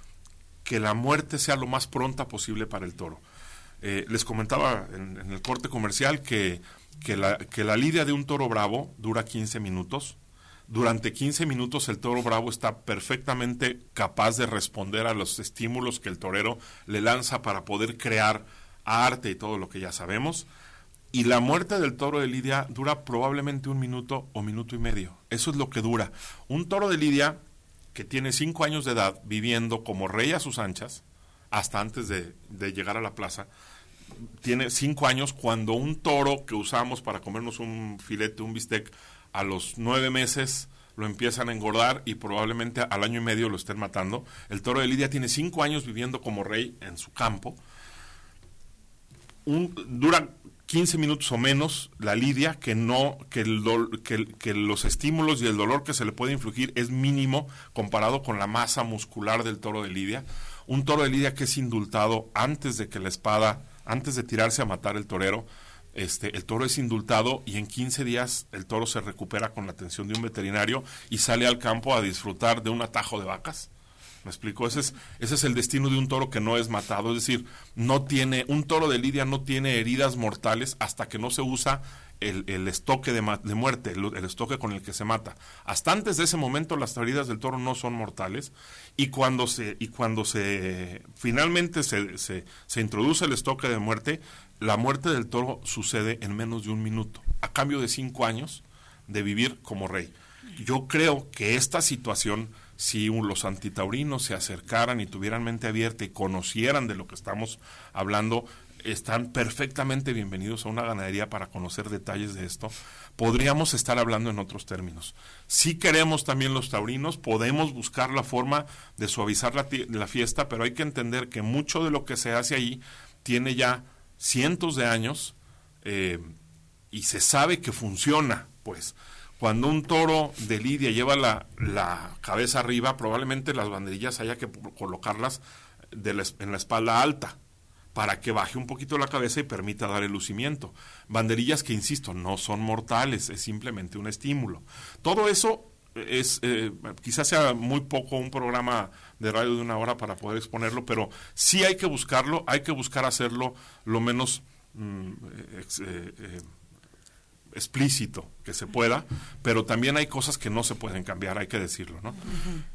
que la muerte sea lo más pronta posible para el toro. Eh, les comentaba en, el corte comercial que, que, la, que la lidia de un toro bravo dura 15 minutos. Durante 15 minutos el toro bravo está perfectamente capaz de responder a los estímulos que el torero le lanza para poder crear arte y todo lo que ya sabemos. Y la muerte del toro de Lidia dura probablemente un minuto o minuto y medio. Eso es lo que dura. Un toro de Lidia que tiene cinco años de edad viviendo como rey a sus anchas, hasta antes de, llegar a la plaza, tiene cinco años cuando un toro que usamos para comernos un filete, un bistec, a los nueve meses lo empiezan a engordar y probablemente al año y medio lo estén matando. El toro de Lidia tiene cinco años viviendo como rey en su campo. Un, dura 15 minutos o menos la lidia, que no que, el que, los estímulos y el dolor que se le puede infligir es mínimo comparado con la masa muscular del toro de lidia. Un toro de lidia que es indultado antes de que la espada, antes de tirarse a matar el torero, este, el toro es indultado y en 15 días el toro se recupera con la atención de un veterinario y sale al campo a disfrutar de un atajo de vacas ¿Me explico? Ese es, es el destino de un toro que no es matado. Es decir, no tiene, un toro de lidia no tiene heridas mortales hasta que no se usa el, estoque de, muerte, el, estoque con el que se mata. Hasta antes de ese momento las heridas del toro no son mortales y cuando se, y cuando se finalmente se, se introduce el estoque de muerte, la muerte del toro sucede en menos de un minuto, a cambio de cinco años de vivir como rey. Yo creo que esta situación si los antitaurinos se acercaran y tuvieran mente abierta y conocieran de lo que estamos hablando, están perfectamente bienvenidos a una ganadería para conocer detalles de esto. Podríamos estar hablando en otros términos. Si queremos también los taurinos, podemos buscar la forma de suavizar la, fiesta, pero hay que entender que mucho de lo que se hace ahí tiene ya cientos de años eh, y se sabe que funciona, pues. Cuando un toro de lidia lleva la, cabeza arriba, probablemente las banderillas haya que colocarlas en la espalda alta para que baje un poquito la cabeza y permita dar el lucimiento. Banderillas que, insisto, no son mortales, es simplemente un estímulo. Todo eso es, eh, quizás sea muy poco un programa de radio de una hora para poder exponerlo, pero sí hay que buscarlo, hay que buscar hacerlo lo menos mm, eh, eh, explícito que se pueda, pero también hay cosas que no se pueden cambiar, hay que decirlo, ¿no?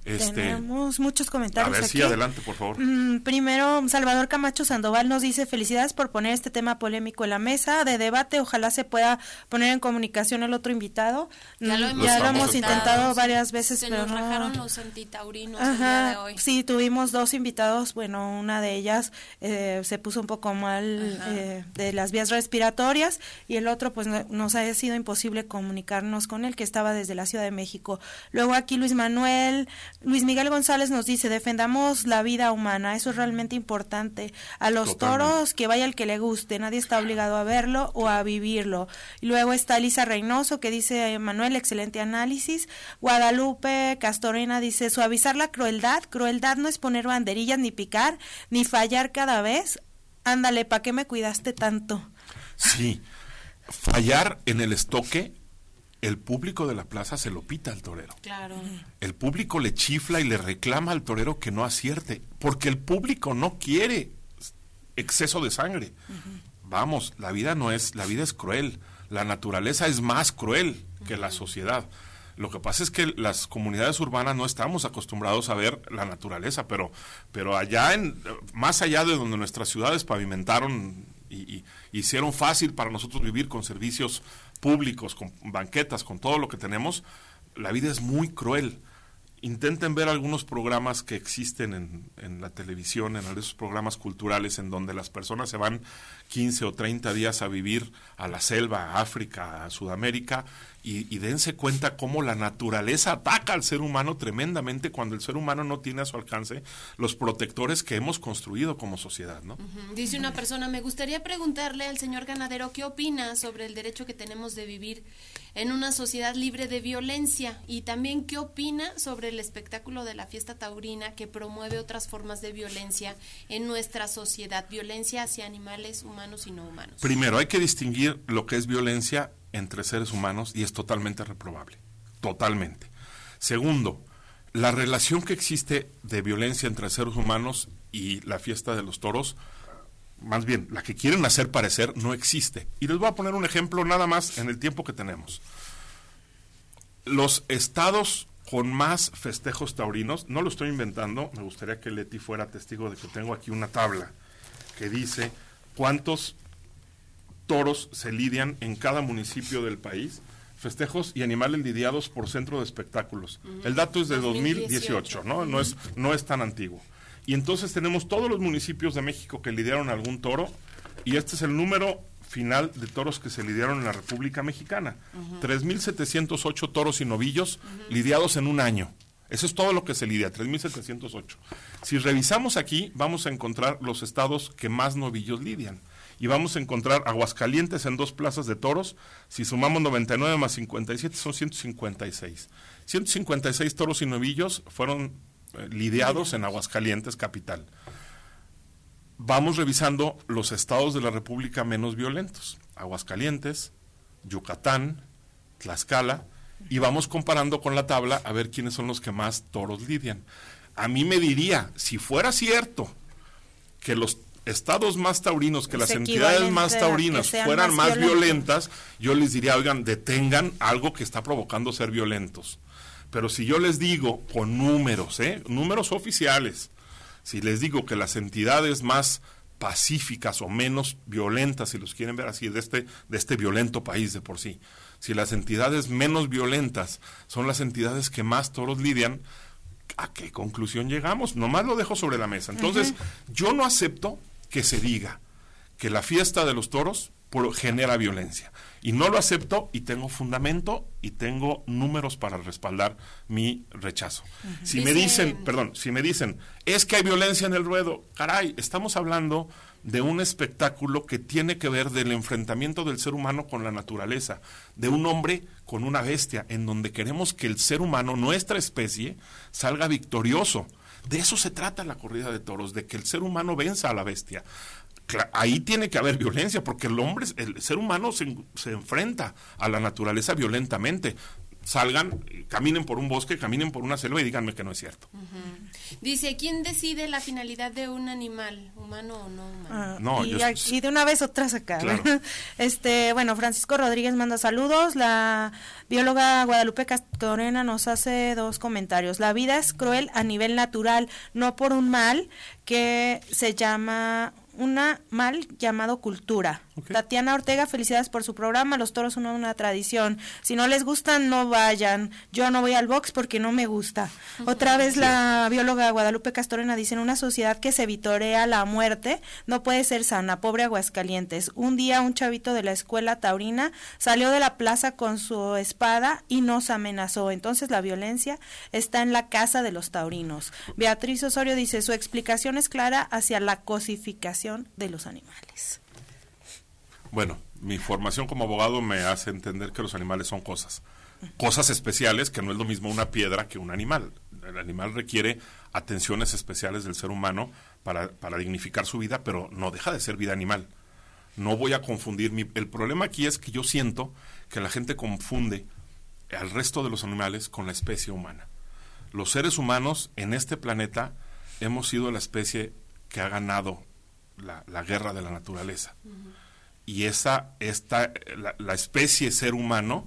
este, Tenemos muchos comentarios. A ver, sí, adelante, por favor. Mm, primero, Salvador Camacho Sandoval nos dice felicidades por poner este tema polémico en la mesa de debate. Ojalá se pueda poner en comunicación el otro invitado. Ya lo mm, hemos, intentado varias veces, se pero nos los antitaurinos el día de hoy. Sí, tuvimos dos invitados. Bueno, una de ellas eh, se puso un poco mal eh, de las vías respiratorias y el otro, pues, nos ha sido imposible comunicarnos con él, que estaba desde la Ciudad de México. Luego aquí Luis Manuel, Luis Miguel González nos dice, defendamos la vida humana, eso es realmente importante. A los toros, que vaya el que le guste, nadie está obligado a verlo o a vivirlo. Y luego está Lisa Reynoso, que dice, Manuel, excelente análisis. Guadalupe Castorena dice, suavizar la crueldad, crueldad no es poner banderillas ni picar, ni fallar cada vez. Ándale, ¿para qué me cuidaste tanto? Sí, fallar en el estoque el público de la plaza se lo pita al torero. Claro. El público le chifla y le reclama al torero que no acierte, porque el público no quiere exceso de sangre. Vamos, la vida no es, la vida es cruel. La naturaleza es más cruel que la sociedad. Lo que pasa es que las comunidades urbanas no estamos acostumbrados a ver la naturaleza, pero, pero allá en, más allá de donde nuestras ciudades pavimentaron y hicieron fácil para nosotros vivir con servicios públicos, con banquetas, con todo lo que tenemos, la vida es muy cruel. Intenten ver algunos programas que existen en, en, la televisión, en esos programas culturales en donde las personas se van 15 o 30 días a vivir a la selva, a África, a Sudamérica, y, dense cuenta cómo la naturaleza ataca al ser humano tremendamente cuando el ser humano no tiene a su alcance los protectores que hemos construido como sociedad, ¿no? Dice una persona, me gustaría preguntarle al señor ganadero qué opina sobre el derecho que tenemos de vivir en una sociedad libre de violencia y también qué opina sobre el espectáculo de la fiesta taurina que promueve otras formas de violencia en nuestra sociedad, violencia hacia animales humanos Primero, hay que distinguir lo que es violencia entre seres humanos y es totalmente reprobable, totalmente. Segundo, la relación que existe de violencia entre seres humanos y la fiesta de los toros, más bien, la que quieren hacer parecer no existe. Y les voy a poner un ejemplo nada más en el tiempo que tenemos. Los estados con más festejos taurinos, no lo estoy inventando, me gustaría que Leti fuera testigo de que tengo aquí una tabla que dice cuántos toros se lidian en cada municipio del país, festejos y animales lidiados por centro de espectáculos. El dato es de 2018, ¿no? No es, no es tan antiguo. Y entonces tenemos todos los municipios de México que lidiaron algún toro, y este es el número final de toros que se lidiaron en la República Mexicana. 3.708 toros y novillos lidiados en un año. Eso es todo lo que se lidia, 3.708. Si revisamos aquí, vamos a encontrar los estados que más novillos lidian y vamos a encontrar Aguascalientes en dos plazas de toros. Si sumamos 99 más 57 son 156. 156 toros y novillos fueron eh, lidiados en Aguascalientes capital. Vamos revisando los estados de la República menos violentos. Aguascalientes, Yucatán, Tlaxcala, y vamos comparando con la tabla a ver quiénes son los que más toros lidian. A mí me diría, si fuera cierto que los estados más taurinos, que las entidades más taurinas fueran más, violentas, yo les diría, oigan, detengan algo que está provocando ser violentos. Pero si yo les digo con números, ¿eh? números oficiales, si les digo que las entidades más pacíficas o menos violentas, si los quieren ver así, de este, de este violento país de por sí, si las entidades menos violentas son las entidades que más toros lidian, ¿a qué conclusión llegamos? Nomás lo dejo sobre la mesa. Entonces, yo no acepto que se diga que la fiesta de los toros genera violencia. Y no lo acepto y tengo fundamento y tengo números para respaldar mi rechazo. Si me dicen, perdón, si me dicen, es que hay violencia en el ruedo, caray, estamos hablando de un espectáculo que tiene que ver del enfrentamiento del ser humano con la naturaleza, de un hombre con una bestia, en donde queremos que el ser humano, nuestra especie, salga victorioso. De eso se trata la corrida de toros, de que el ser humano venza a la bestia. Ahí tiene que haber violencia, porque el hombre, el ser humano se, se enfrenta a la naturaleza violentamente salgan, caminen por un bosque, caminen por una selva y díganme que no es cierto. Dice, ¿quién decide la finalidad de un animal, humano o no humano? Ah, no, y, de una vez otras acá. Este, bueno, Francisco Rodríguez manda saludos. La bióloga Guadalupe Castorena nos hace dos comentarios. La vida es cruel a nivel natural, no por un mal que se llama una mal llamado cultura. Tatiana Ortega, felicidades por su programa. Los toros son una tradición. Si no les gustan, no vayan. Yo no voy al box porque no me gusta. Otra vez la bióloga Guadalupe Castorena dice, en una sociedad que se vitorea la muerte, no puede ser sana. Pobre Aguascalientes. Un día un chavito de la escuela taurina salió de la plaza con su espada y nos amenazó. Entonces la violencia está en la casa de los taurinos. Beatriz Osorio dice, su explicación es clara hacia la cosificación de los animales. Bueno, mi formación como abogado me hace entender que los animales son cosas. Cosas especiales, que no es lo mismo una piedra que un animal. El animal requiere atenciones especiales del ser humano para, para dignificar su vida, pero no deja de ser vida animal. No voy a confundir. Mi, el problema aquí es que yo siento que la gente confunde al resto de los animales con la especie humana. Los seres humanos en este planeta hemos sido la especie que ha ganado la, guerra de la naturaleza y esa, esta, la, especie ser humano,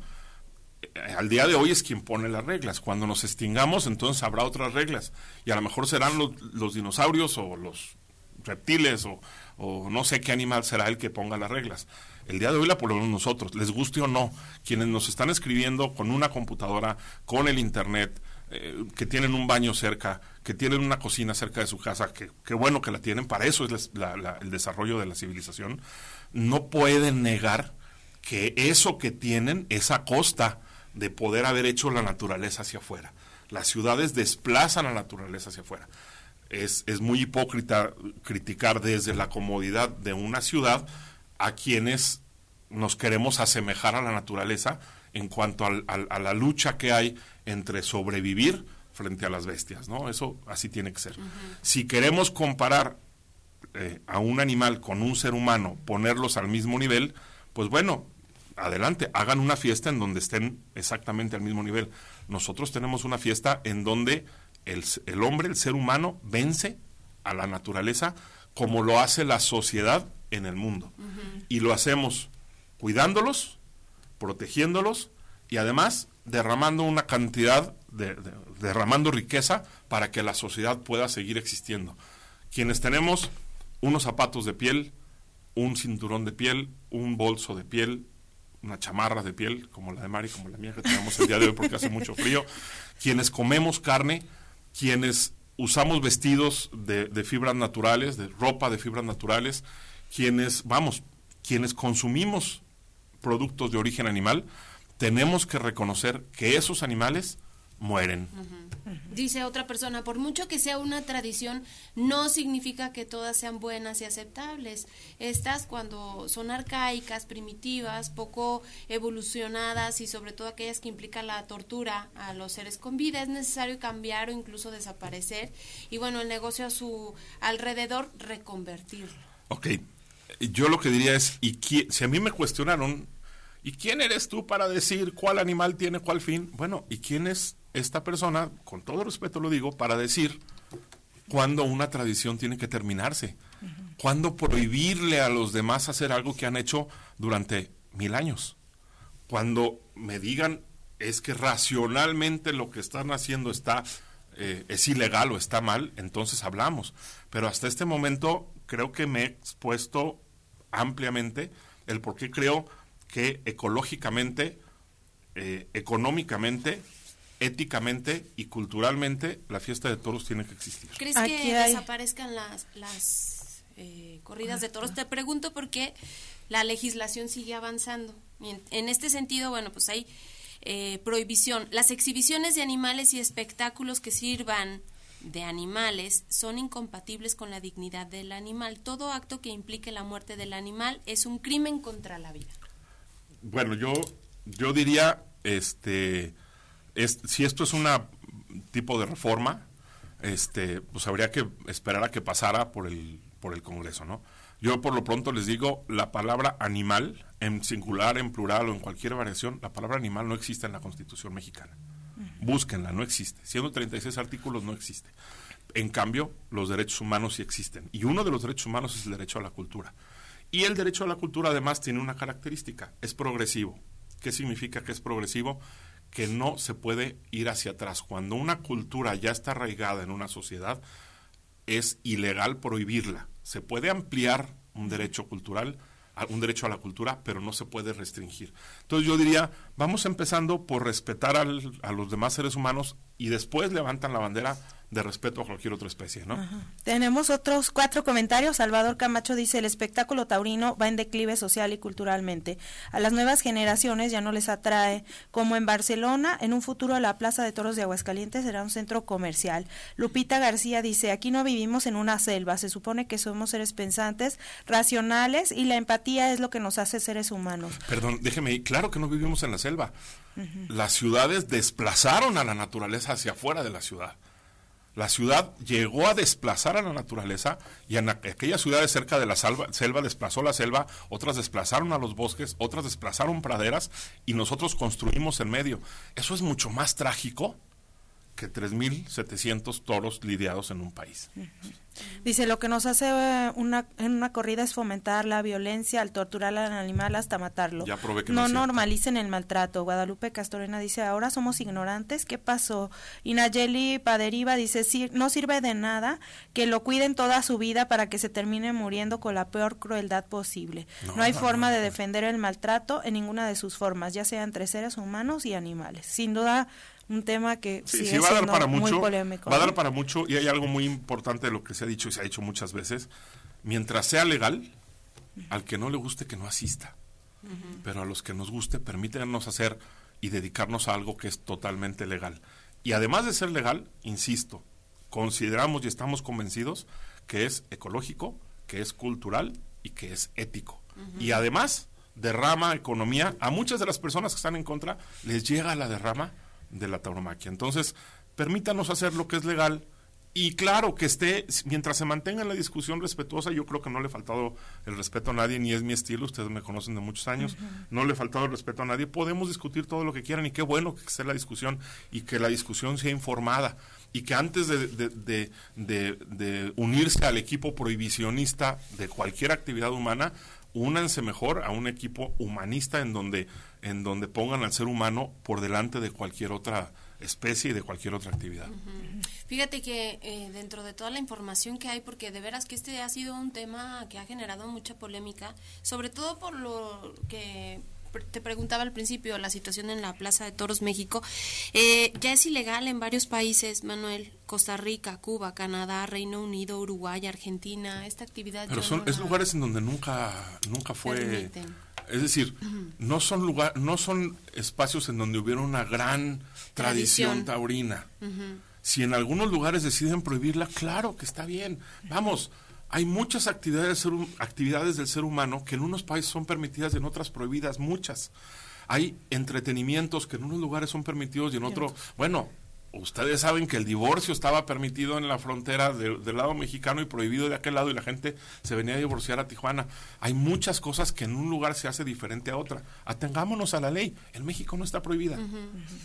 eh, al día de hoy es quien pone las reglas. Cuando nos extingamos, entonces habrá otras reglas. Y a lo mejor serán los, dinosaurios o los reptiles o, o, no sé qué animal será el que ponga las reglas. El día de hoy la ponemos nosotros, les guste o no. Quienes nos están escribiendo con una computadora, con el Internet, eh, que tienen un baño cerca, que tienen una cocina cerca de su casa, que, bueno que la tienen, para eso es el desarrollo de la civilización, no pueden negar que eso que tienen es a costa de poder haber hecho la naturaleza hacia afuera. Las ciudades desplazan a la naturaleza hacia afuera. Es, es muy hipócrita criticar desde la comodidad de una ciudad a quienes nos queremos asemejar a la naturaleza en cuanto a la lucha que hay entre sobrevivir frente a las bestias, ¿no? Eso así tiene que ser. Si queremos comparar eh, a un animal con un ser humano, ponerlos al mismo nivel, pues bueno, adelante, hagan una fiesta en donde estén exactamente al mismo nivel. Nosotros tenemos una fiesta en donde el, el hombre, el ser humano, vence a la naturaleza como lo hace la sociedad en el mundo. Y lo hacemos cuidándolos, protegiéndolos y además derramando una cantidad de, derramando riqueza para que la sociedad pueda seguir existiendo. Quienes tenemos unos zapatos de piel, un cinturón de piel, un bolso de piel, una chamarra de piel, como la de Mari, como la mía que tenemos el día de hoy porque hace mucho frío, quienes comemos carne, quienes usamos vestidos de, de fibras naturales, de ropa de fibras naturales, quienes, vamos, quienes consumimos productos de origen animal, tenemos que reconocer que esos animales mueren. Dice otra persona, por mucho que sea una tradición, no significa que todas sean buenas y aceptables. Estas cuando son arcaicas, primitivas, poco evolucionadas y sobre todo aquellas que implican la tortura a los seres con vida, es necesario cambiar o incluso desaparecer y bueno, el negocio a su alrededor reconvertirlo. Ok, yo lo que diría es, y si a mí me cuestionaron, ¿y quién eres tú para decir cuál animal tiene cuál fin? Bueno, ¿y quién es esta persona, con todo respeto lo digo, para decir cuándo una tradición tiene que terminarse? ¿Cuándo prohibirle a los demás hacer algo que han hecho durante mil años? Cuando me digan es que racionalmente lo que están haciendo está eh, es ilegal o está mal, entonces hablamos. Pero hasta este momento creo que me he expuesto ampliamente el por qué creo que ecológicamente, eh, económicamente, éticamente y culturalmente la fiesta de toros tiene que existir. ¿Crees que desaparezcan las, las eh, corridas de toros? Te pregunto porque la legislación sigue avanzando. En, en este sentido, bueno, pues hay eh, prohibición. Las exhibiciones de animales y espectáculos que sirvan de animales son incompatibles con la dignidad del animal. Todo acto que implique la muerte del animal es un crimen contra la vida. Bueno, yo, yo diría, este, es, si esto es un tipo de reforma, este, pues habría que esperar a que pasara por el, por el Congreso, ¿no? Yo por lo pronto les digo, la palabra animal, en singular, en plural o en cualquier variación, la palabra animal no existe en la Constitución mexicana. Búsquenla, no existe. Siendo 36 artículos, no existe. En cambio, los derechos humanos sí existen. Y uno de los derechos humanos es el derecho a la cultura. Y el derecho a la cultura además tiene una característica, es progresivo. ¿Qué significa que es progresivo? Que no se puede ir hacia atrás. Cuando una cultura ya está arraigada en una sociedad, es ilegal prohibirla. Se puede ampliar un derecho cultural, un derecho a la cultura, pero no se puede restringir. Entonces yo diría, vamos empezando por respetar a los demás seres humanos y después levantan la bandera de respeto a cualquier otra especie, ¿no? Tenemos otros cuatro comentarios. Salvador Camacho dice, el espectáculo taurino va en declive social y culturalmente. A las nuevas generaciones ya no les atrae. Como en Barcelona, en un futuro la Plaza de Toros de Aguascalientes será un centro comercial. Lupita García dice, aquí no vivimos en una selva, se supone que somos seres pensantes, racionales y la empatía es lo que nos hace seres humanos. Perdón, déjeme, claro que no vivimos en la selva. Las ciudades desplazaron a la naturaleza hacia afuera de la ciudad. La ciudad llegó a desplazar a la naturaleza y en aquellas ciudades cerca de la selva desplazó la selva, otras desplazaron a los bosques, otras desplazaron praderas y nosotros construimos en medio. Eso es mucho más trágico que 3.700 toros lidiados en un país. Dice, lo que nos hace eh, una, en una corrida es fomentar la violencia al torturar al animal hasta matarlo. no, normalicen el maltrato. Guadalupe Castorena dice, ahora somos ignorantes. ¿Qué pasó? Y Nayeli Paderiva dice, sí, no sirve de nada que lo cuiden toda su vida para que se termine muriendo con la peor crueldad posible. No, hay forma de defender el maltrato en ninguna de sus formas, ya sea entre seres humanos y animales. Sin duda, un tema que sí, va a dar para mucho, polémico. Va a dar para mucho y hay algo muy importante de lo que se ha dicho y se ha dicho muchas veces. Mientras sea legal, al que no le guste que no asista. Pero a los que nos guste, permítanos hacer y dedicarnos a algo que es totalmente legal. Y además de ser legal, insisto, consideramos y estamos convencidos que es ecológico, que es cultural y que es ético. Y además derrama economía. A muchas de las personas que están en contra les llega la derrama de la tauromaquia. Entonces, permítanos hacer lo que es legal, y claro, que esté, mientras se mantenga la discusión respetuosa, yo creo que no le he faltado el respeto a nadie, ni es mi estilo, ustedes me conocen de muchos años, no le he faltado el respeto a nadie, podemos discutir todo lo que quieran y qué bueno que esté la discusión y que la discusión sea informada y que antes de, de, de unirse al equipo prohibicionista de cualquier actividad humana, únanse mejor a un equipo humanista en donde, en donde pongan al ser humano por delante de cualquier otra especie y de cualquier otra actividad. Fíjate que eh, dentro de toda la información que hay, porque de veras que este ha sido un tema que ha generado mucha polémica, sobre todo por lo que te preguntaba al principio, la situación en la Plaza de Toros México, eh, ya es ilegal en varios países, Manuel, Costa Rica, Cuba, Canadá, Reino Unido, Uruguay, Argentina, esta actividad. Pero son es lugares en donde nunca nunca fue es decir, no son lugar, no son espacios en donde hubiera una gran tradición, taurina. Si en algunos lugares deciden prohibirla, claro que está bien. Vamos, hay muchas actividades, actividades del ser humano que en unos países son permitidas y en otras prohibidas, muchas. Hay entretenimientos que en unos lugares son permitidos y en otros, bueno, ustedes saben que el divorcio estaba permitido en la frontera del lado mexicano y prohibido de aquel lado y la gente se venía a divorciar a Tijuana. Hay muchas cosas que en un lugar se hace diferente a otra. Atengámonos a la ley. En México no está prohibida.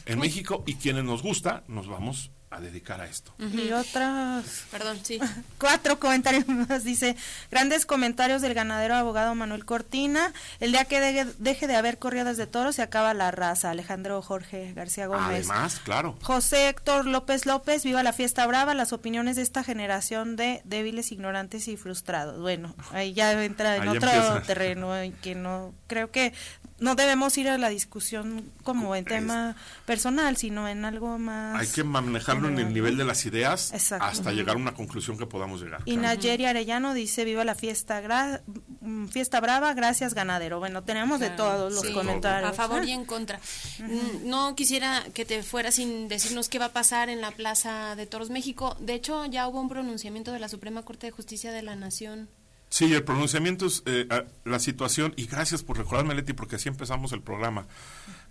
En México y quienes nos gusta, nos vamos a dedicar a esto. Y otras... Perdón, sí. Cuatro comentarios más. Dice, grandes comentarios del ganadero abogado Manuel Cortina. El día que deje, de haber corridas de toros se acaba la raza. Alejandro Jorge García Gómez. Además, claro. José Héctor López López, viva la fiesta brava, las opiniones de esta generación de débiles, ignorantes y frustrados. Bueno, ahí ya entra en otro terreno que no, creo que no debemos ir a la discusión como en tema personal, sino en algo más. Hay que manejarlo en el nivel de las ideas hasta llegar a una conclusión que podamos llegar. Y Nayeri Arellano dice: Viva la fiesta, mm, fiesta brava, gracias ganadero. Bueno, tenemos de todos los comentarios. A favor y en contra. Mm, no quisiera que te fuera sin decirnos qué va a pasar en la Plaza de Toros México. De hecho, ya hubo un pronunciamiento de la Suprema Corte de Justicia de la Nación Sí, el pronunciamiento es eh, la situación, y gracias por recordarme, Leti, porque así empezamos el programa.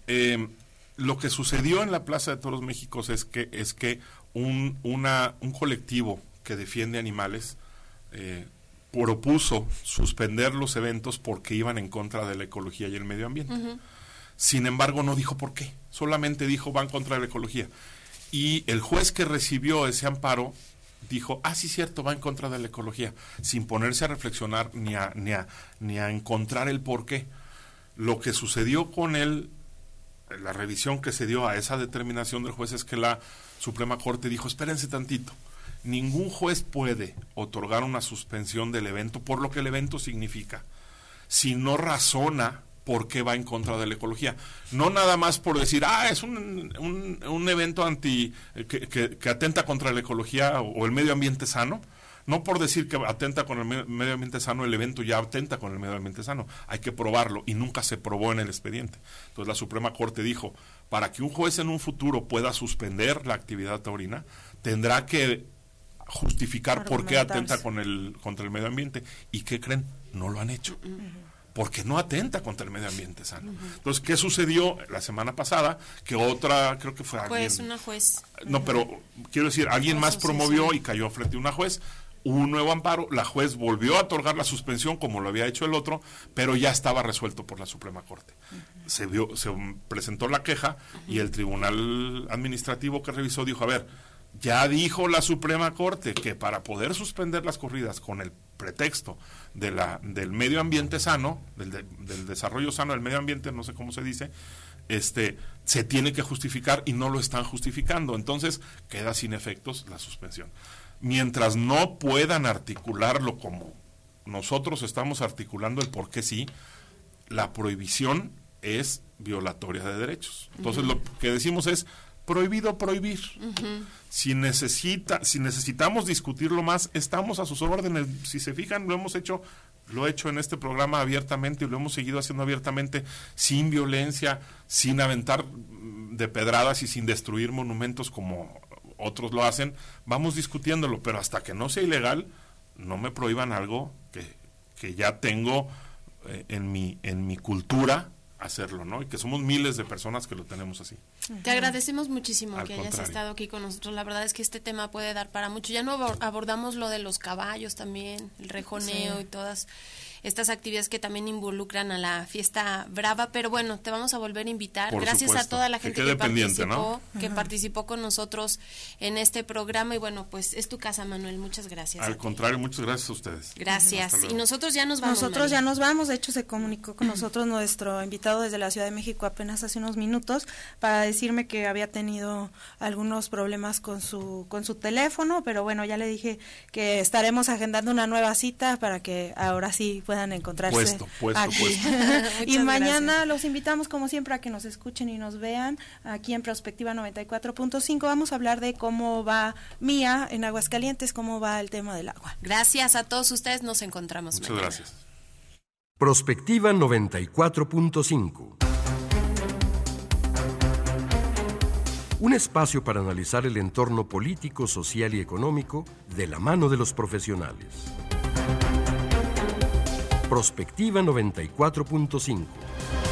Eh, lo que sucedió en la Plaza de Toros México es que, es que un, una, un colectivo que defiende animales eh, propuso suspender los eventos porque iban en contra de la ecología y el medio ambiente. Sin embargo, no dijo por qué, solamente dijo van contra la ecología. Y el juez que recibió ese amparo dijo, ah, sí, cierto, va en contra de la ecología, sin ponerse a reflexionar ni a, ni a, ni a encontrar el por qué. Lo que sucedió con él, la revisión que se dio a esa determinación del juez es que la Suprema Corte dijo, espérense tantito, ningún juez puede otorgar una suspensión del evento por lo que el evento significa, si no razona por qué va en contra de la ecología. No nada más por decir, ah, es un, un, evento anti eh, que, atenta contra la ecología o, el medio ambiente sano. No por decir que atenta con el medio ambiente sano, el evento ya atenta con el medio ambiente sano. Hay que probarlo y nunca se probó en el expediente. Entonces la Suprema Corte dijo, para que un juez en un futuro pueda suspender la actividad taurina, tendrá que justificar por qué atenta con el, contra el medio ambiente. ¿Y qué creen? No lo han hecho porque no atenta contra el medio ambiente sano. Entonces, ¿qué sucedió la semana pasada? Que otra, creo que fue alguien... Pues una juez. No, pero quiero decir, alguien más promovió y cayó frente a una juez. Hubo un nuevo amparo, la juez volvió a otorgar la suspensión como lo había hecho el otro, pero ya estaba resuelto por la Suprema Corte. Se vio, se presentó la queja y el tribunal administrativo que revisó dijo, a ver, ya dijo la Suprema Corte que para poder suspender las corridas con el pretexto de la, del medio ambiente sano, del, del, desarrollo sano del medio ambiente, no sé cómo se dice, este, se tiene que justificar y no lo están justificando. Entonces queda sin efectos la suspensión. Mientras no puedan articularlo como nosotros estamos articulando el por qué sí, la prohibición es violatoria de derechos. Entonces lo que decimos es, prohibido prohibir. Si necesita, si necesitamos discutirlo más, estamos a sus órdenes. Si se fijan, lo hemos hecho, lo he hecho en este programa abiertamente y lo hemos seguido haciendo abiertamente, sin violencia, sin aventar de pedradas y sin destruir monumentos como otros lo hacen. Vamos discutiéndolo, pero hasta que no sea ilegal, no me prohíban algo que, que ya tengo eh, en mi en mi cultura hacerlo, ¿no? Y que somos miles de personas que lo tenemos así. Te agradecemos muchísimo que hayas estado aquí con nosotros. La verdad es que este tema puede dar para mucho. Ya no abordamos lo de los caballos también, el rejoneo y todas estas actividades que también involucran a la fiesta brava, pero bueno, te vamos a volver a invitar. Gracias a toda la gente que, participó, que participó con nosotros en este programa y bueno, pues es tu casa, Manuel. Muchas gracias. Al contrario, muchas gracias a ustedes. Gracias. Y nosotros ya nos vamos. Nosotros ya nos vamos. De hecho, se comunicó con nosotros nuestro invitado desde la Ciudad de México apenas hace unos minutos para decirme que había tenido algunos problemas con su con su teléfono, pero bueno, ya le dije que estaremos agendando una nueva cita para que ahora sí puedan encontrarse puesto, puesto, Puesto. y mañana los invitamos como siempre a que nos escuchen y nos vean aquí en Prospectiva 94.5. Vamos a hablar de cómo va Mía en Aguascalientes, cómo va el tema del agua. Gracias a todos ustedes, nos encontramos Muchas gracias. Prospectiva 94.5 Un espacio para analizar el entorno político, social y económico de la mano de los profesionales. Prospectiva 94.5.